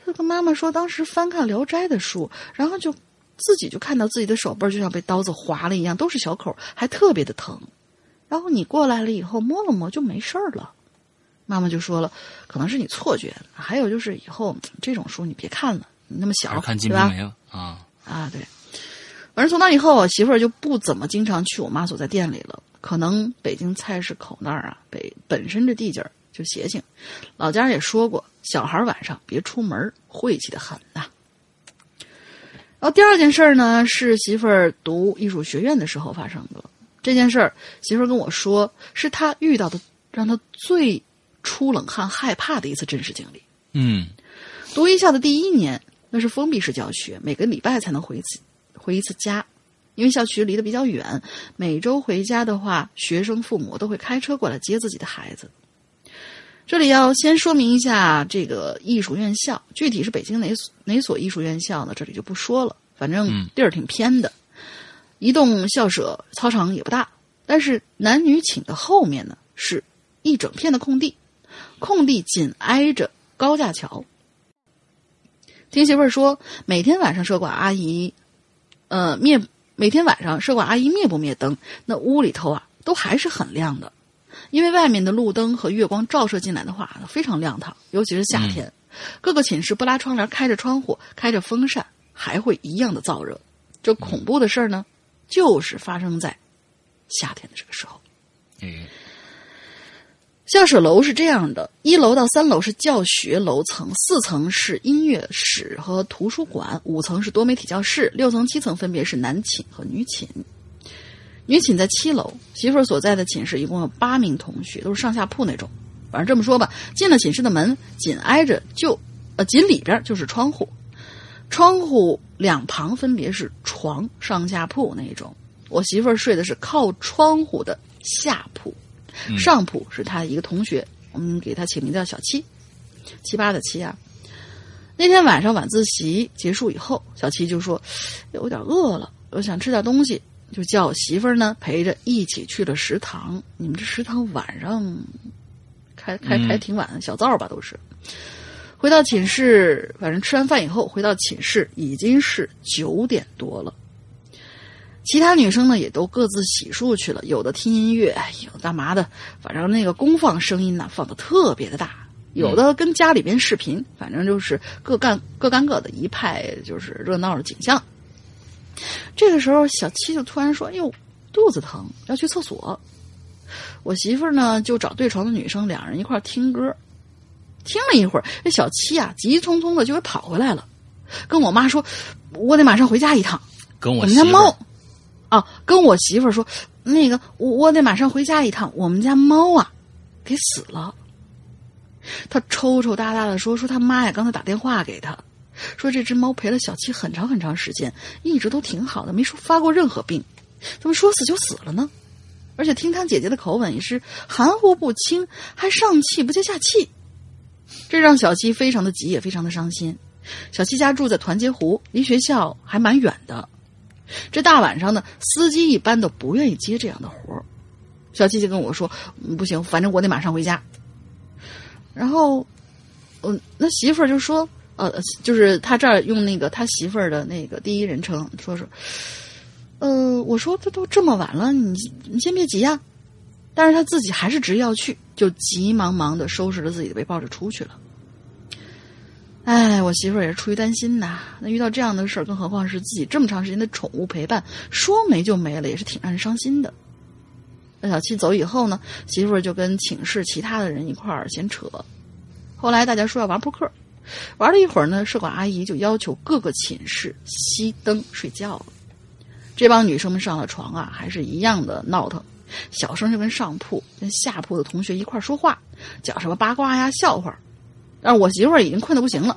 他跟妈妈说，当时翻看《聊斋》的书，然后就自己就看到自己的手背就像被刀子划了一样，都是小口，还特别的疼。然后你过来了以后摸了摸就没事儿了。妈妈就说了，可能是你错觉。还有就是以后这种书你别看了，你那么小，看《金对吧瓶梅》了啊。啊，对。反正从那以后，我媳妇儿就不怎么经常去我妈所在店里了。可能北京菜市口那儿啊，北本身这地界儿就邪性。老家也说过，小孩晚上别出门，晦气的很呐、然后第二件事儿呢，是媳妇儿读艺术学院的时候发生的。这件事儿，媳妇儿跟我说，是她遇到的让她最出冷汗、害怕的一次真实经历。嗯读艺校的第一年，那是封闭式教学，每个礼拜才能回一次回一次家，因为校区离得比较远，每周回家的话，学生父母都会开车过来接自己的孩子。这里要先说明一下这个艺术院校，具体是北京哪所哪所艺术院校呢？这里就不说了，反正嗯地儿挺偏的，一栋校舍，操场也不大，但是男女寝的后面呢是一整片的空地，空地紧挨着高架桥。听媳妇儿说，每天晚上社管阿姨，呃灭每天晚上社管阿姨灭不灭灯，那屋里头啊都还是很亮的，因为外面的路灯和月光照射进来的话，非常亮堂，尤其是夏天，各个寝室不拉窗帘，开着窗户，开着风扇，还会一样的燥热。这恐怖的事儿呢，就是发生在夏天的这个时候。哎校舍楼是这样的：一楼到三楼是教学楼层，四层是音乐室和图书馆，五层是多媒体教室，六层、七层分别是男寝和女寝。女寝在七楼，媳妇儿所在的寝室一共有八名同学，都是上下铺那种。反正这么说吧，进了寝室的门，紧挨着就呃紧里边就是窗户，窗户两旁分别是床、上下铺那种。我媳妇儿睡的是靠窗户的下铺。上铺是他一个同学，我们给他起名叫小七，七八的七啊。那天晚上晚自习结束以后，小七就说有点饿了，我想吃点东西，就叫我媳妇儿呢陪着一起去了食堂。你们这食堂晚上开开开挺晚，小灶吧都是。回到寝室，反正吃完饭以后回到寝室已经是九点多了。其他女生呢也都各自洗漱去了，有的听音乐，有的干嘛的，反正那个公放声音呢放的特别的大，有的跟家里边视频，反正就是各干各干各的，一派就是热闹的景象。这个时候，小七就突然说：“哎呦，肚子疼，要去厕所。”我媳妇儿呢就找对床的女生，两人一块儿听歌。听了一会儿，这小七啊急匆匆的就给跑回来了，跟我妈说：“我得马上回家一趟。”跟我我们家猫，啊，跟我媳妇儿说，那个我我得马上回家一趟，我们家猫啊，给死了。他抽抽搭搭的说，说他妈呀，刚才打电话给他，说这只猫陪了小七很长很长时间，一直都挺好的，没说发过任何病，怎么说死就死了呢？而且听他姐姐的口吻也是含糊不清，还上气不接下气，这让小七非常的急，也非常的伤心。小七家住在团结湖，离学校还蛮远的。这大晚上的，司机一般都不愿意接这样的活儿。小七就跟我说：“不行，反正我得马上回家。”然后嗯，那媳妇儿就说，呃，就是他这儿用那个他媳妇儿的那个第一人称说说，呃，我说这都这么晚了，你你先别急呀。但是他自己还是执意要去，就急忙忙的收拾了自己的背包就出去了。哎，我媳妇儿也是出于担心呐，那遇到这样的事儿，更何况是自己这么长时间的宠物陪伴，说没就没了，也是挺让人伤心的。那小七走以后呢，媳妇儿就跟寝室其他的人一块儿闲扯。后来大家说要玩扑克，玩了一会儿呢，舍管阿姨就要求各个寝室熄灯睡觉了。这帮女生们上了床啊，还是一样的闹腾。小声就跟上铺、跟下铺的同学一块说话，讲什么八卦呀、笑话。但我媳妇儿已经困得不行了，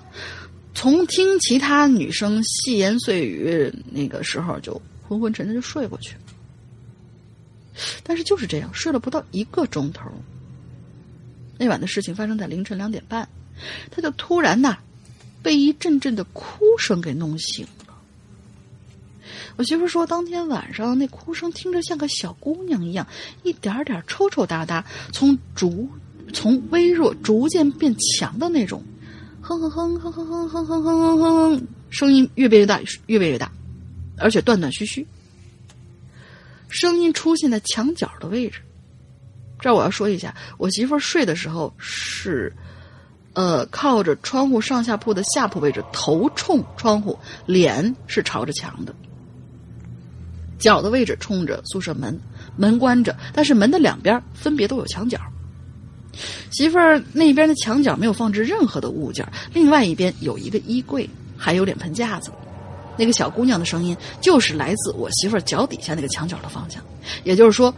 从听其他女生细言碎语那个时候，就昏昏沉沉就睡过去了。但是就是这样，睡了不到一个钟头。那晚的事情发生在凌晨两点半，他就突然呐，被一阵阵的哭声给弄醒了。我媳妇说，当天晚上那哭声听着像个小姑娘一样，一点点抽抽搭搭，从竹从微弱逐渐变强的那种，哼哼哼哼哼哼哼哼哼哼哼，声音越变越大，越变越大，而且断断续续。声音出现在墙角的位置。这儿我要说一下，我媳妇睡的时候是，呃，靠着窗户上下铺的下铺位置，头冲窗户，脸是朝着墙的。脚的位置冲着宿舍门，门关着，但是门的两边分别都有墙角。媳妇儿那边的墙角没有放置任何的物件，另外一边有一个衣柜，还有脸盆架子。那个小姑娘的声音就是来自我媳妇儿脚底下那个墙角的方向，也就是说，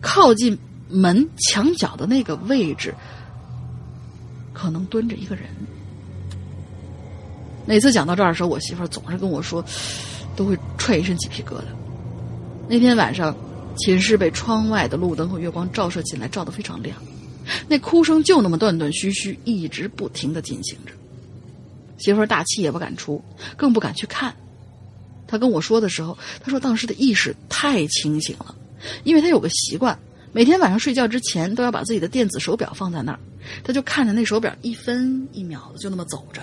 靠近门墙角的那个位置，可能蹲着一个人。每次讲到这儿的时候，我媳妇儿总是跟我说。都会踹一身鸡皮疙瘩。那天晚上，寝室被窗外的路灯和月光照射进来，照得非常亮。那哭声就那么断断续续，一直不停的进行着。媳妇儿大气也不敢出，更不敢去看。他跟我说的时候，他说当时的意识太清醒了，因为他有个习惯，每天晚上睡觉之前都要把自己的电子手表放在那儿，他就看着那手表一分一秒的就那么走着。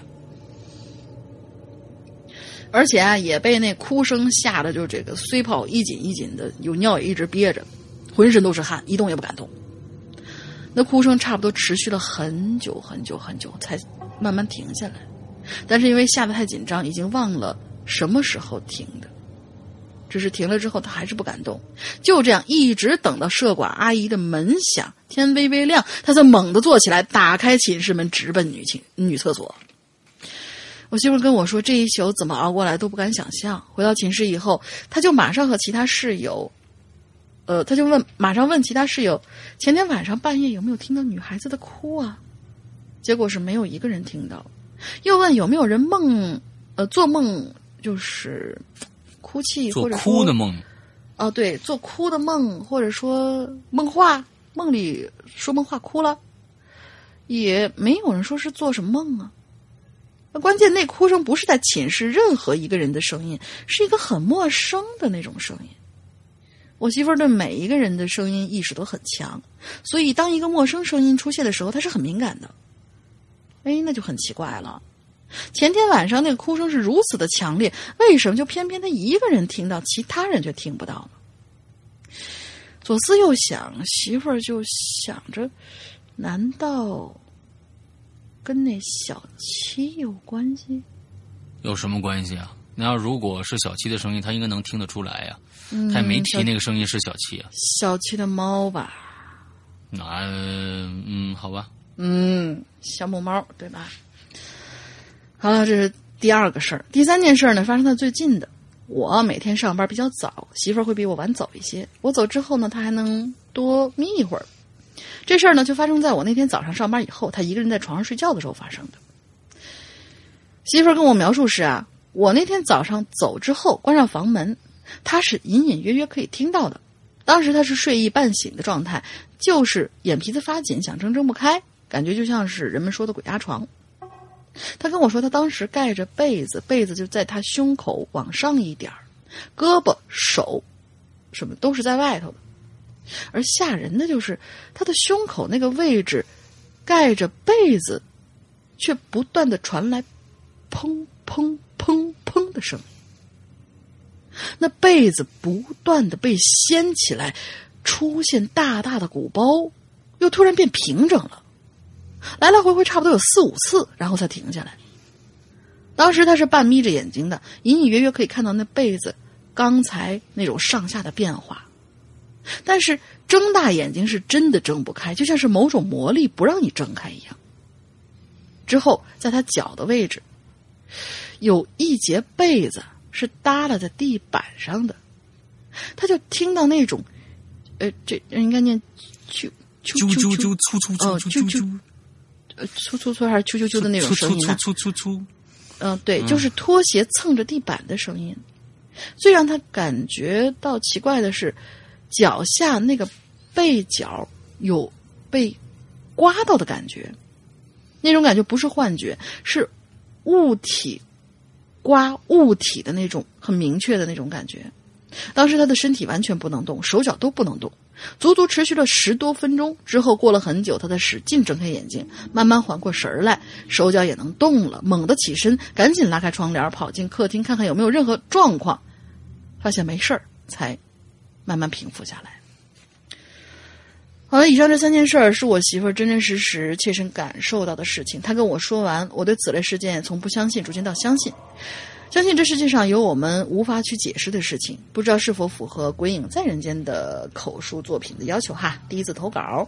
而且啊，也被那哭声吓得，就这个虽泡一紧一紧的，有尿也一直憋着，浑身都是汗，一动也不敢动。那哭声差不多持续了很久很久很久，才慢慢停下来。但是因为吓得太紧张，已经忘了什么时候停的。只是停了之后，他还是不敢动，就这样一直等到舍管阿姨的门响，天微微亮，他才猛地坐起来，打开寝室门，直奔女寝女厕所。我媳妇跟我说，这一宿怎么熬过来都不敢想象。回到寝室以后，他就马上和其他室友，呃，他就问，马上问其他室友，前天晚上半夜有没有听到女孩子的哭啊？结果是没有一个人听到。又问有没有人梦，呃，做梦就是哭泣或者哭的梦。哦，对，做哭的梦，或者说梦话，梦里说梦话哭了，也没有人说是做什么梦啊。关键，那哭声不是在寝室任何一个人的声音，是一个很陌生的那种声音。我媳妇儿对每一个人的声音意识都很强，所以当一个陌生声音出现的时候，她是很敏感的。哎，那就很奇怪了。前天晚上那个哭声是如此的强烈，为什么就偏偏他一个人听到，其他人却听不到呢？左思右想，媳妇儿就想着，难道？跟那小七有关系？有什么关系啊？那要如果是小七的声音，他应该能听得出来呀。嗯，他也没提那个声音是小七啊。小七的猫吧？那嗯，好吧。嗯，小母猫对吧？好了，这是第二个事儿。第三件事呢，发生在最近的。我每天上班比较早，媳妇儿会比我晚走一些。我走之后呢，她还能多眯一会儿。这事儿呢，就发生在我那天早上上班以后，他一个人在床上睡觉的时候发生的。媳妇儿跟我描述是啊，我那天早上走之后关上房门，他是隐隐约约可以听到的。当时他是睡意半醒的状态，就是眼皮子发紧，想睁睁不开，感觉就像是人们说的鬼压床。他跟我说，他当时盖着被子，被子就在他胸口往上一点儿，胳膊、手什么都是在外头的。而吓人的就是他的胸口那个位置，盖着被子，却不断的传来砰砰砰砰的声音。那被子不断的被掀起来，出现大大的鼓包，又突然变平整了，来来回回差不多有四五次，然后才停下来。当时他是半眯着眼睛的，隐隐约约可以看到那被子刚才那种上下的变化，但是睁大眼睛是真的睁不开，就像是某种魔力不让你睁开一样。之后，在他脚的位置，有一节被子是耷拉在地板上的，他就听到那种，呃，这应该念啾啾啾啾啾啾粗粗粗哦粗粗啾啾呃粗粗粗还是啾啾啾的那种声音啊？粗粗粗，嗯、对，就是拖鞋蹭着地板的声音。最让他感觉到奇怪的是，脚下那个背角有被刮到的感觉，那种感觉不是幻觉，是物体刮物体的那种很明确的那种感觉。当时他的身体完全不能动，手脚都不能动，足足持续了十多分钟。之后过了很久，他才使劲睁开眼睛，慢慢缓过神儿来，手脚也能动了，猛地起身，赶紧拉开窗帘，跑进客厅看看有没有任何状况，发现没事儿，才慢慢平复下来。好了，以上这三件事儿是我媳妇儿真真实实切身感受到的事情。她跟我说完，我对此类事件从不相信逐渐到相信。相信这世界上有我们无法去解释的事情，不知道是否符合《鬼影在人间》的口述作品的要求哈。第一次投稿，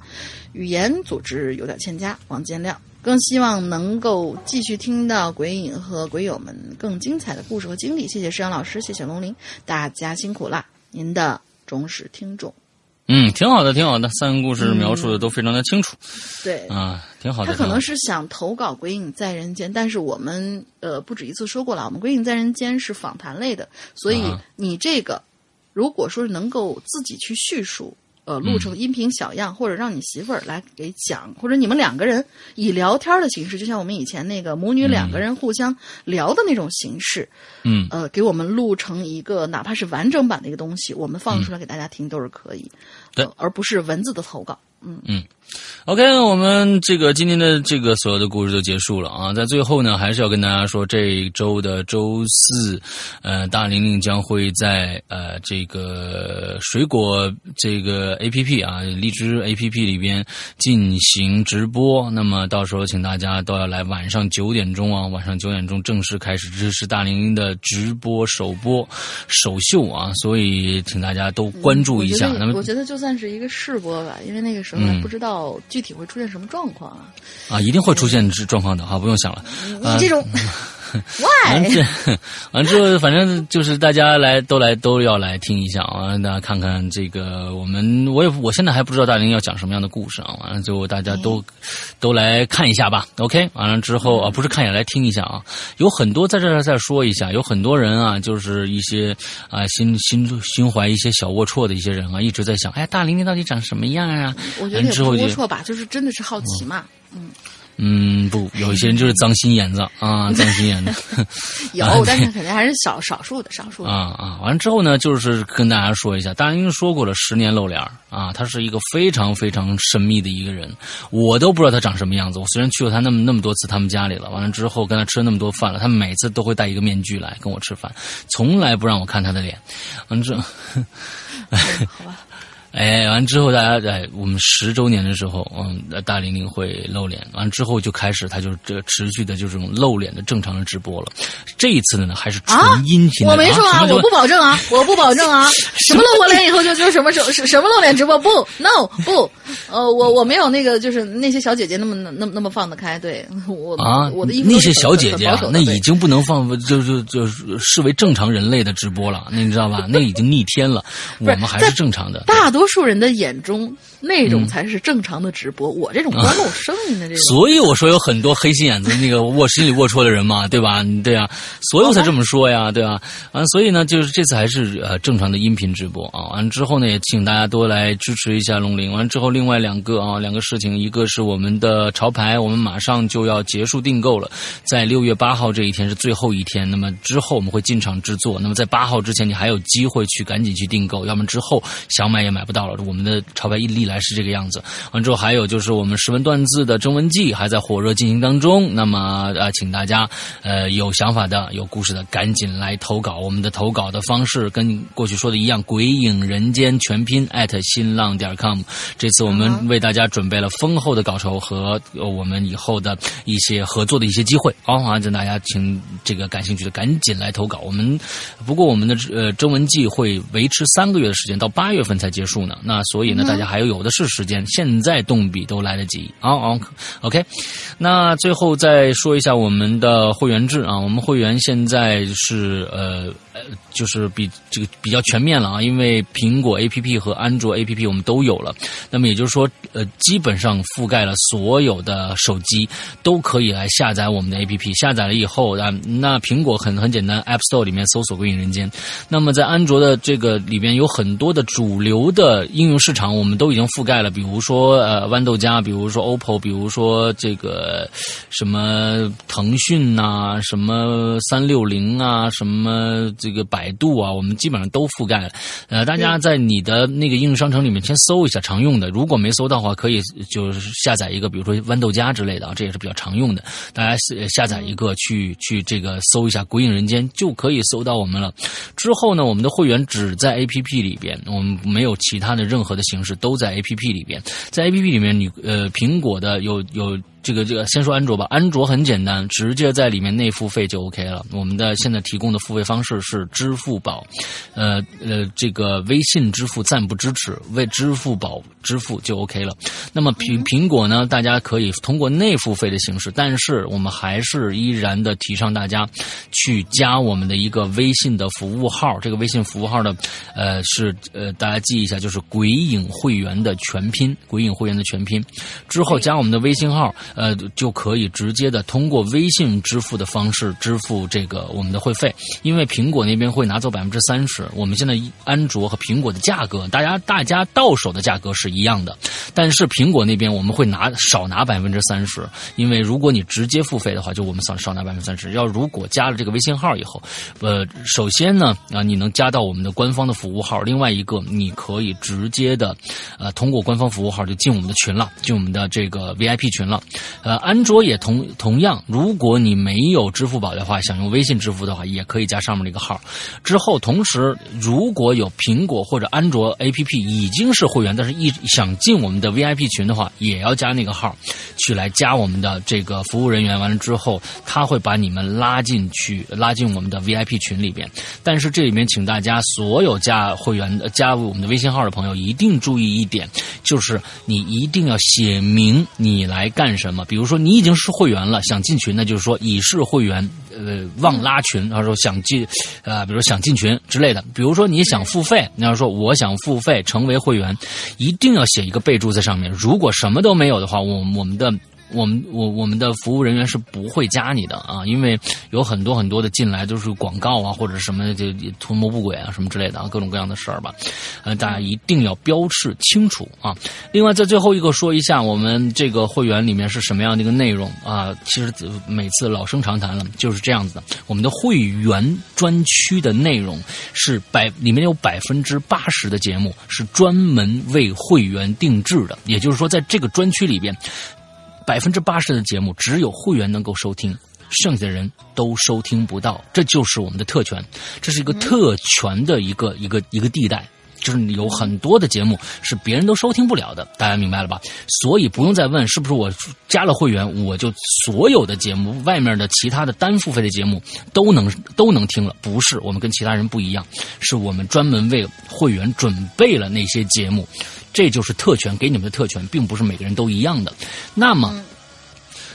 语言组织有点欠佳，望见谅。更希望能够继续听到鬼影和鬼友们更精彩的故事和经历。谢谢石阳老师，谢谢龙鳞，大家辛苦啦！您的忠实听众。嗯，挺好的，挺好的，三个故事描述的都非常的清楚、对，啊，挺好的。他可能是想投稿《鬼影在人间》，但是我们呃不止一次说过了，我们《鬼影在人间》是访谈类的，所以啊你这个如果说是能够自己去叙述，呃，录成音频小样，或者让你媳妇儿来给讲，或者你们两个人以聊天的形式，就像我们以前那个母女两个人互相聊的那种形式，嗯。呃，给我们录成一个哪怕是完整版的一个东西，我们放出来给大家听都是可以，对。呃而不是文字的投稿。嗯。嗯，OK，我们这个今天的这个所有的故事都结束了啊，在最后呢，还是要跟大家说，这一周的周四，呃，大玲玲将会在呃这个水果这个 APP 啊，荔枝 APP 里边进行直播。那么到时候请大家都要来，晚上九点钟啊，晚上九点钟正式开始，这是大玲玲的直播首播首秀啊，所以请大家都关注一下。我觉得就算是一个试播吧，因为那个时候还不知道具体会出现什么状况啊。啊，一定会出现这状况的哈，不用想了。啊你这种完 why？这 完之后，反正就是大家来都来都要来听一下啊，大家看看这个我们我也我现在还不知道大林要讲什么样的故事啊，完了之后大家都、都来看一下吧，OK，完了之后啊，不是看一下来听一下啊，有很多在这儿再说一下，有很多人啊，就是一些啊心心心怀一些小龌龊的一些人啊，一直在想，哎，大林你到底长什么样啊？我觉得不龌龊吧，就是真的是好奇嘛。嗯，不，有一些人就是脏心眼子啊，脏心眼子。有啊，但是肯定还是少少数的，少数的。啊啊！完了之后呢，就是跟大家说一下，大家因为说过了，十年露脸儿啊，他是一个非常非常神秘的一个人，我都不知道他长什么样子。我虽然去过他那么那么多次他们家里了，完了之后跟他吃了那么多饭了，他每次都会戴一个面具来跟我吃饭，从来不让我看他的脸。完了之后，好吧，哎，完之后大家在我们十周年的时候，嗯，大玲玲会露脸，完之后就开始他就这持续的就这种露脸的正常的直播了。这一次呢，还是纯啊音频的、我没说啊，我不保证啊，我不保证啊。什么露过脸以后就就什么什什什么露脸直播？不，no，不，呃，我我没有那个就是那些小姐姐那么那么那么放得开。对我啊，我的衣服那些小姐姐那已经不能放，就就就视为正常人类的直播了，那你知道吧？那已经逆天了，我们还是正常的。大多数人的眼中，那种才是正常的直播。我这种光露声音的这种，所以我说有很多黑心眼子，那个卧心里龌龊的人嘛，对吧？对啊，所以我才这么说呀，对吧？啊，所以呢，就是这次还是呃正常的音频直播啊。完之后呢，也请大家多来支持一下龙鳞。完之后，另外两个啊，两个事情，一个是我们的潮牌，我们马上就要结束订购了，在六月八号这一天是最后一天。那么之后我们会进场制作，那么在八号之前，你还有机会去赶紧去订购，要么之后想买也买不到。到了。我们的潮牌一历来是这个样子。完之后还有就是我们识文断字的征文季还在火热进行当中。那么呃，请大家呃有想法的、有故事的，赶紧来投稿。我们的投稿的方式跟过去说的一样，鬼影人间全拼艾特新浪点 com。这次我们为大家准备了丰厚的稿酬和我们以后的一些合作的一些机会。好，反正大家请这个感兴趣的赶紧来投稿。我们不过我们的呃征文季会维持三个月的时间，到八月份才结束呢。那所以呢，大家还有有的是时间，现在动笔都来得及。好好，OK。那最后再说一下我们的会员制啊，我们会员现在是呃呃，就是比这个比较全面了啊，因为苹果 APP 和安卓 APP 我们都有了。那么也就是说，呃，基本上覆盖了所有的手机都可以来下载我们的 APP。下载了以后啊，那苹果很很简单，App Store 里面搜索“归隐人间”。那么在安卓的这个里边有很多的主流的呃应用市场，我们都已经覆盖了，比如说呃豌豆荚，比如说 OPPO，比如说这个什么腾讯呐、什么三六零啊、什么这个百度啊，我们基本上都覆盖了。呃，大家在你的那个应用商城里面先搜一下常用的，如果没搜到的话，可以就是下载一个，比如说豌豆荚之类的啊，这也是比较常用的。大家下载一个去去这个搜一下“鬼影人间”，就可以搜到我们了。之后呢，我们的会员只在 APP 里边，我们没有其他的任何的形式，都在 APP 里边。在 APP 里面，你呃，苹果的有有。这个这个，先说安卓吧。安卓很简单，直接在里面内付费就 OK 了。我们的现在提供的付费方式是支付宝，呃呃，这个微信支付暂不支持，为支付宝支付就 OK 了。那么苹苹果呢，大家可以通过内付费的形式，但是我们还是依然的提倡大家去加我们的一个微信的服务号。这个微信服务号呢，呃是呃大家记一下，就是“鬼影会员”的全拼，“鬼影会员”的全拼。之后加我们的微信号。呃，就可以直接的通过微信支付的方式支付这个我们的会费，因为苹果那边会拿走百分之三十。我们现在安卓和苹果的价格，大家大家到手的价格是一样的，但是苹果那边我们会拿少拿百分之三十，因为如果你直接付费的话，就我们少少拿百分之三十。要如果加了这个微信号以后，呃，首先呢啊，你能加到我们的官方的服务号，另外一个你可以直接的呃通过官方服务号就进我们的群了，进我们的这个 VIP 群了。呃，安卓也同同样，如果你没有支付宝的话，想用微信支付的话，也可以加上面这个号。之后，同时如果有苹果或者安卓 APP 已经是会员，但是一想进我们的 VIP 群的话，也要加那个号，去来加我们的这个服务人员。完了之后，他会把你们拉进去，拉进我们的 VIP 群里边。但是这里面，请大家所有加会员、加入我们的微信号的朋友，一定注意一点，就是你一定要写明你来干什么。比如说，你已经是会员了，想进群，那就是说已是会员，呃，忘拉群。他说想进，呃，比如想进群之类的。比如说你想付费，你要说我想付费成为会员，一定要写一个备注在上面。如果什么都没有的话，我我们的。我们我我们的服务人员是不会加你的啊，因为有很多很多的进来都是广告啊，或者什么就图谋不轨啊，什么之类的啊，各种各样的事儿吧，呃，大家一定要标示清楚啊。另外，在最后一个说一下，我们这个会员里面是什么样的一个内容啊？其实每次老生常谈了，就是这样子的。我们的会员专区的内容是百里面有百分之八十的节目是专门为会员定制的，也就是说，在这个专区里边。百分之八十的节目只有会员能够收听，剩下的人都收听不到。这就是我们的特权，这是一个特权的一个一个一个地带，就是有很多的节目是别人都收听不了的。大家明白了吧？所以不用再问是不是我加了会员，我就所有的节目外面的其他的单付费的节目都能都能听了。不是，我们跟其他人不一样，是我们专门为会员准备了那些节目。这就是特权，给你们的特权，并不是每个人都一样的。那么，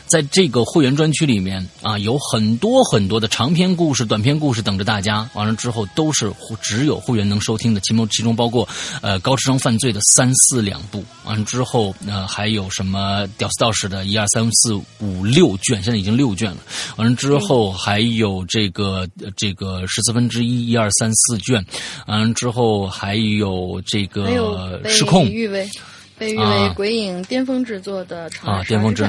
在这个会员专区里面啊，有很多很多的长篇故事、短篇故事等着大家。完了之后，都是只有会员能收听的。其中其中包括呃高智商犯罪的三四两部。完了之后，呃还有什么屌丝道士的一二三四五六卷，现在已经六卷了。完了之后，还有这个这个十四分之一一二三四卷。完了之后，还有这个失控，誉为被誉为鬼影巅峰制作的啊巅峰制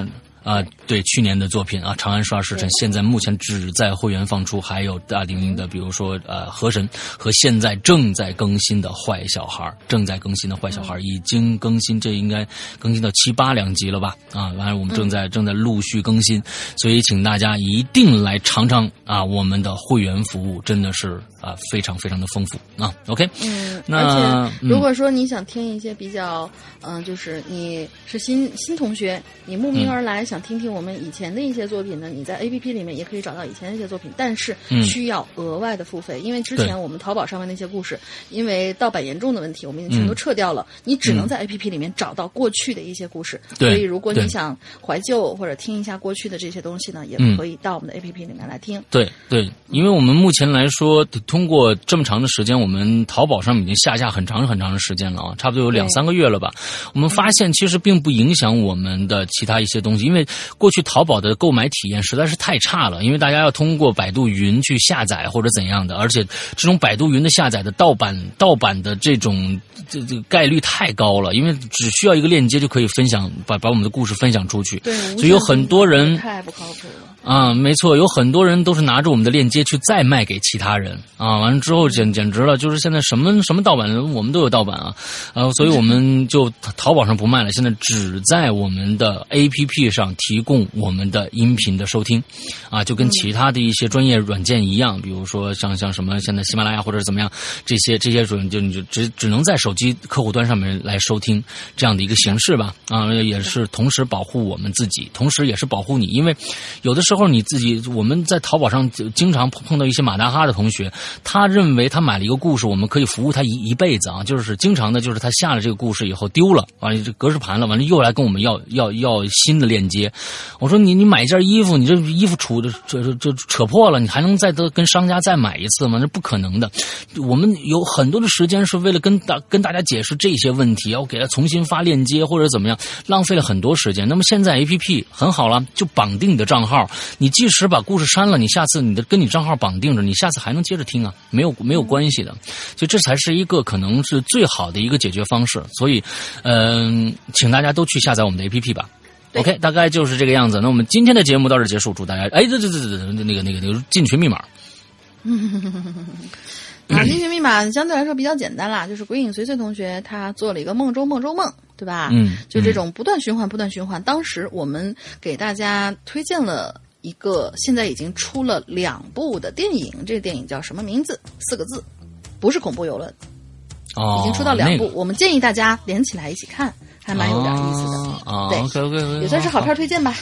啊，对，去年的作品啊，《长安十二时辰》现在目前只在会员放出，还有大玲玲的，比如说呃《河神》和现在正在更新的《坏小孩》，正在更新的《坏小孩》已经更新，这应该更新到七八两集了吧？啊，完了我们正在正在陆续更新，所以请大家一定来尝尝啊，我们的会员服务真的是啊非常非常的丰富啊。OK，嗯，那而且嗯如果说你想听一些比较，嗯、就是你是新新同学，你慕名而来想听听我们以前的一些作品呢，你在 A P P 里面也可以找到以前的一些作品，但是嗯需要额外的付费，因为之前我们淘宝上面那些故事，因为盗版严重的问题，我们已经全都嗯撤掉了，你只能在 A P P 里面找到过去的一些故事。对所以如果你想怀旧或者听一下过去的这些东西呢，也嗯可以到我们的 A P P 里面来听。对对，因为我们目前来说，通过这么长的时间，我们淘宝上面已经下架很长很长的时间了啊，差不多有两三个月了吧。我们发现其实并不影响我们的其他一些东西，因为过去淘宝的购买体验实在是太差了，因为大家要通过百度云去下载或者怎样的，而且这种百度云的下载的盗版盗版的这种这这个概率太高了，因为只需要一个链接就可以分享，把把我们的故事分享出去。对，所以有很多人太不靠谱了。啊，没错，有很多人都是拿着我们的链接去再卖给其他人啊，完了之后简简直了，就是现在什么什么盗版，我们都有盗版啊，呃，所以我们就淘宝上不卖了，现在只在我们的 APP 上提供我们的音频的收听，啊，就跟其他的一些专业软件一样，比如说像像什么现在喜马拉雅或者怎么样，这些这些软就你就只只能在手机客户端上面来收听这样的一个形式吧，啊，也是同时保护我们自己，同时也是保护你，因为有的时候你自己我们在淘宝上就经常碰到一些马大哈的同学，他认为他买了一个故事，我们可以服务他一一辈子啊，就是经常的，就是他下了这个故事以后丢了，完了这格式盘了，完了又来跟我们要要要新的链接。我说你你买一件衣服，你这衣服杵的这这这扯破了，你还能再跟商家再买一次吗？这不可能的。我们有很多的时间是为了跟大跟大家解释这些问题，要给他重新发链接或者怎么样，浪费了很多时间。那么现在 A P P 很好了，就绑定你的账号，你即使把故事删了，你下次你的跟你账号绑定着，你下次还能接着听啊，没有没有关系的。所以这才是一个可能是最好的一个解决方式。所以，嗯、请大家都去下载我们的 A P P 吧。对 OK，大概就是这个样子。那我们今天的节目到这结束，祝大家哎，对对对对对，那个那个那个进群密码，啊，进群密码相对来说比较简单啦，就是鬼影随随同学他做了一个梦中梦中梦，对吧？嗯就这种不断循环、不断循环。当时我们给大家推荐了一个，现在已经出了两部的电影，这个电影叫什么名字？四个字，不是恐怖游轮，哦，已经出到两部。那个我们建议大家连起来一起看，还蛮有点意思的。啊对，OK OK，也算是好片推荐吧。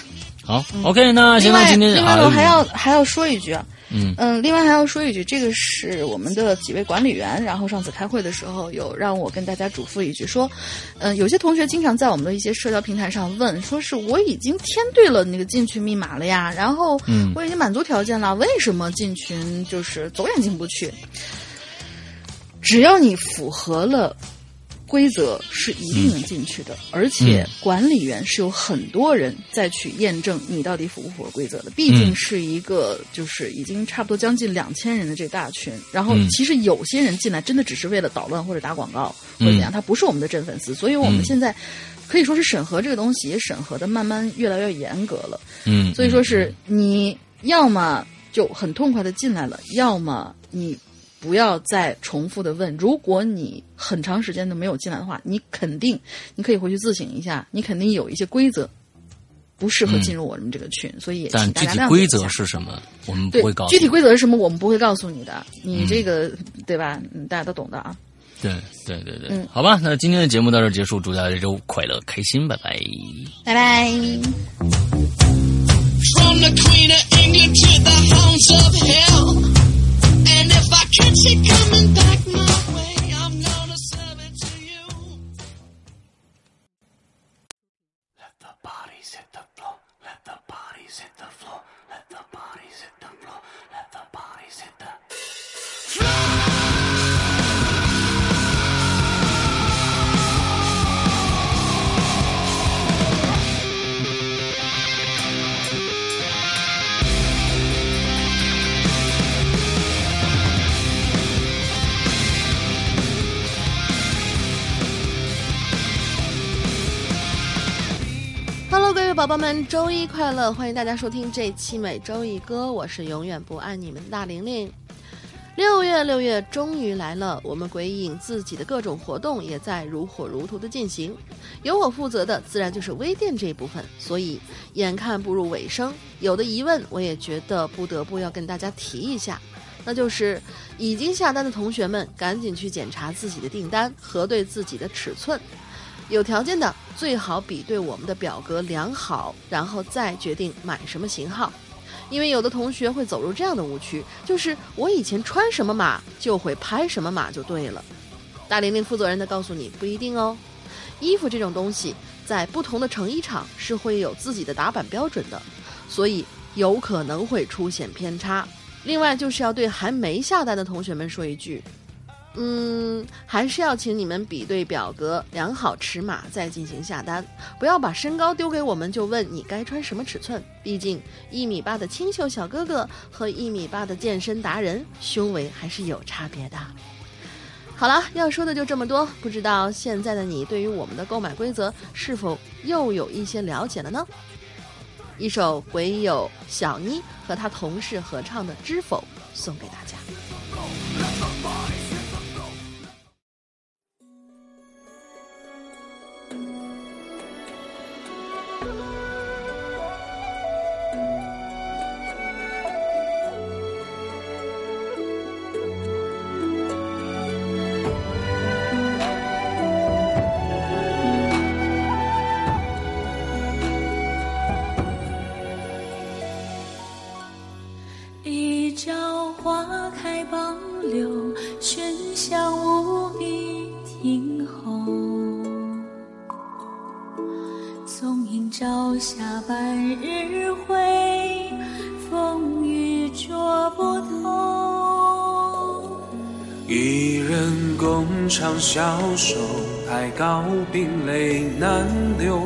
好，OK，那行，另外，那今天另外啊我还要还要说一句啊，嗯嗯，另外还要说一句，这个是我们的几位管理员，然后上次开会的时候有让我跟大家嘱咐一句，说，嗯、有些同学经常在我们的一些社交平台上问，说是我已经填对了那个进群密码了呀，然后嗯我已经满足条件了，为什么进群就是走也进不去？只要你符合了规则，是一定能进去的。而且嗯管理员是有很多人再去验证你到底符不符合规则的。毕竟嗯是一个就是已经差不多将近两千人的这大群，然后嗯其实有些人进来真的只是为了捣乱或者打广告或者怎样，他不是我们的真粉丝，所以我们嗯现在。可以说是审核这个东西也审核的慢慢越来越严格了，嗯，所以说是你要么就很痛快的进来了，要么你不要再重复的问。如果你很长时间都没有进来的话，你肯定你可以回去自省一下，你肯定有一些规则不适合进入我们这个群，所以也请但具大家体规则谅解一下是什么，我们不对会告诉具体规则是什么，我们不会告诉你的。你嗯这个、对吧？嗯，大家都懂的啊。对对对对，嗯好吧，那今天的节目到这结束，祝大家这周快乐开心，拜拜。拜拜。From the Queen of England to the hounds of hell. Can't you coming back, 宝宝们，周一快乐！欢迎大家收听这期每周一歌，我是永远不爱你们的大玲玲。六月，六月终于来了，我们鬼影自己的各种活动也在如火如荼的进行。由我负责的自然就是微店这一部分，所以眼看步入尾声，有的疑问我也觉得不得不要跟大家提一下，那就是已经下单的同学们，赶紧去检查自己的订单，核对自己的尺寸。有条件的最好比对我们的表格量好，然后再决定买什么型号。因为有的同学会走入这样的误区，就是我以前穿什么码就会拍什么码就对了。大玲玲负责任的告诉你，不一定哦。衣服这种东西，在不同的成衣厂是会有自己的打版标准的，所以有可能会出现偏差。另外，就是要对还没下单的同学们说一句。嗯，还是要请你们比对表格，量好尺码再进行下单，不要把身高丢给我们就问你该穿什么尺寸。毕竟一米八的清秀小哥哥和一米八的健身达人，胸围还是有差别的。好了，要说的就这么多，不知道现在的你对于我们的购买规则是否又有一些了解了呢？一首鬼友小妮和他同事合唱的《知否》送给大家。一朝花开傍柳，喧香无比听候。纵饮朝霞半日晖，风雨捉不透。一人共长消瘦，太高冰泪难流。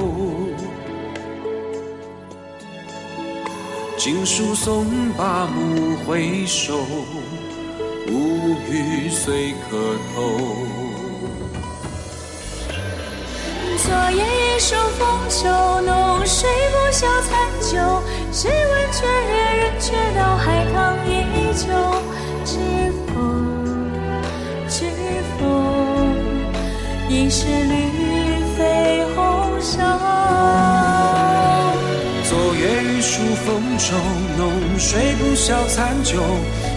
经书送罢目回首，无语随可偷。昨夜一树风秋，浓睡不消残酒。试问卷帘人，却道海棠依旧。知否？知否？应是绿肥红瘦。梦中，浓睡不消残酒。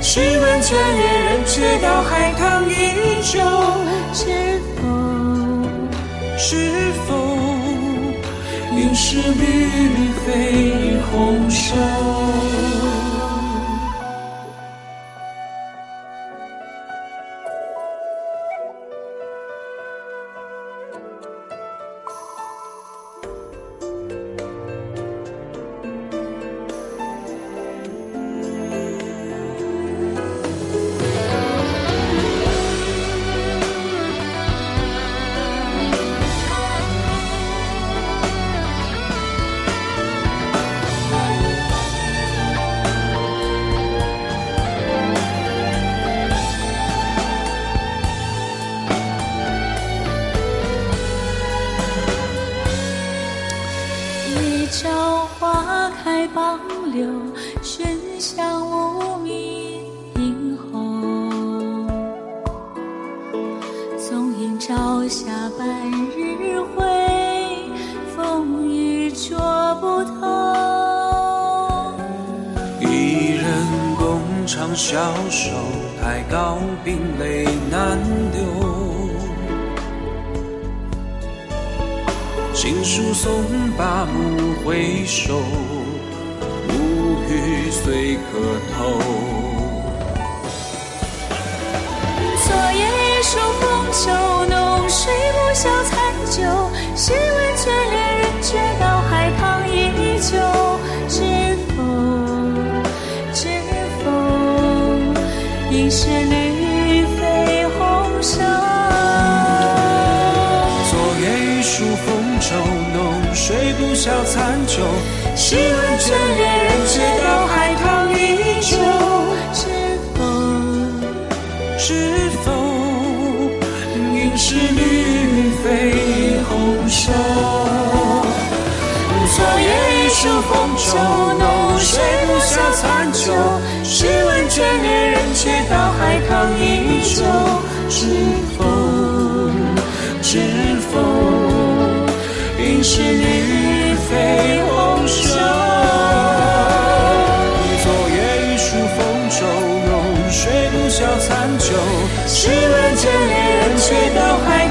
试问卷帘人，却道海棠依旧。知否？是否应是绿肥红瘦？冰泪难留。情书送罢暮回首，无语随可偷。试问也不消残酒试然千里人却都还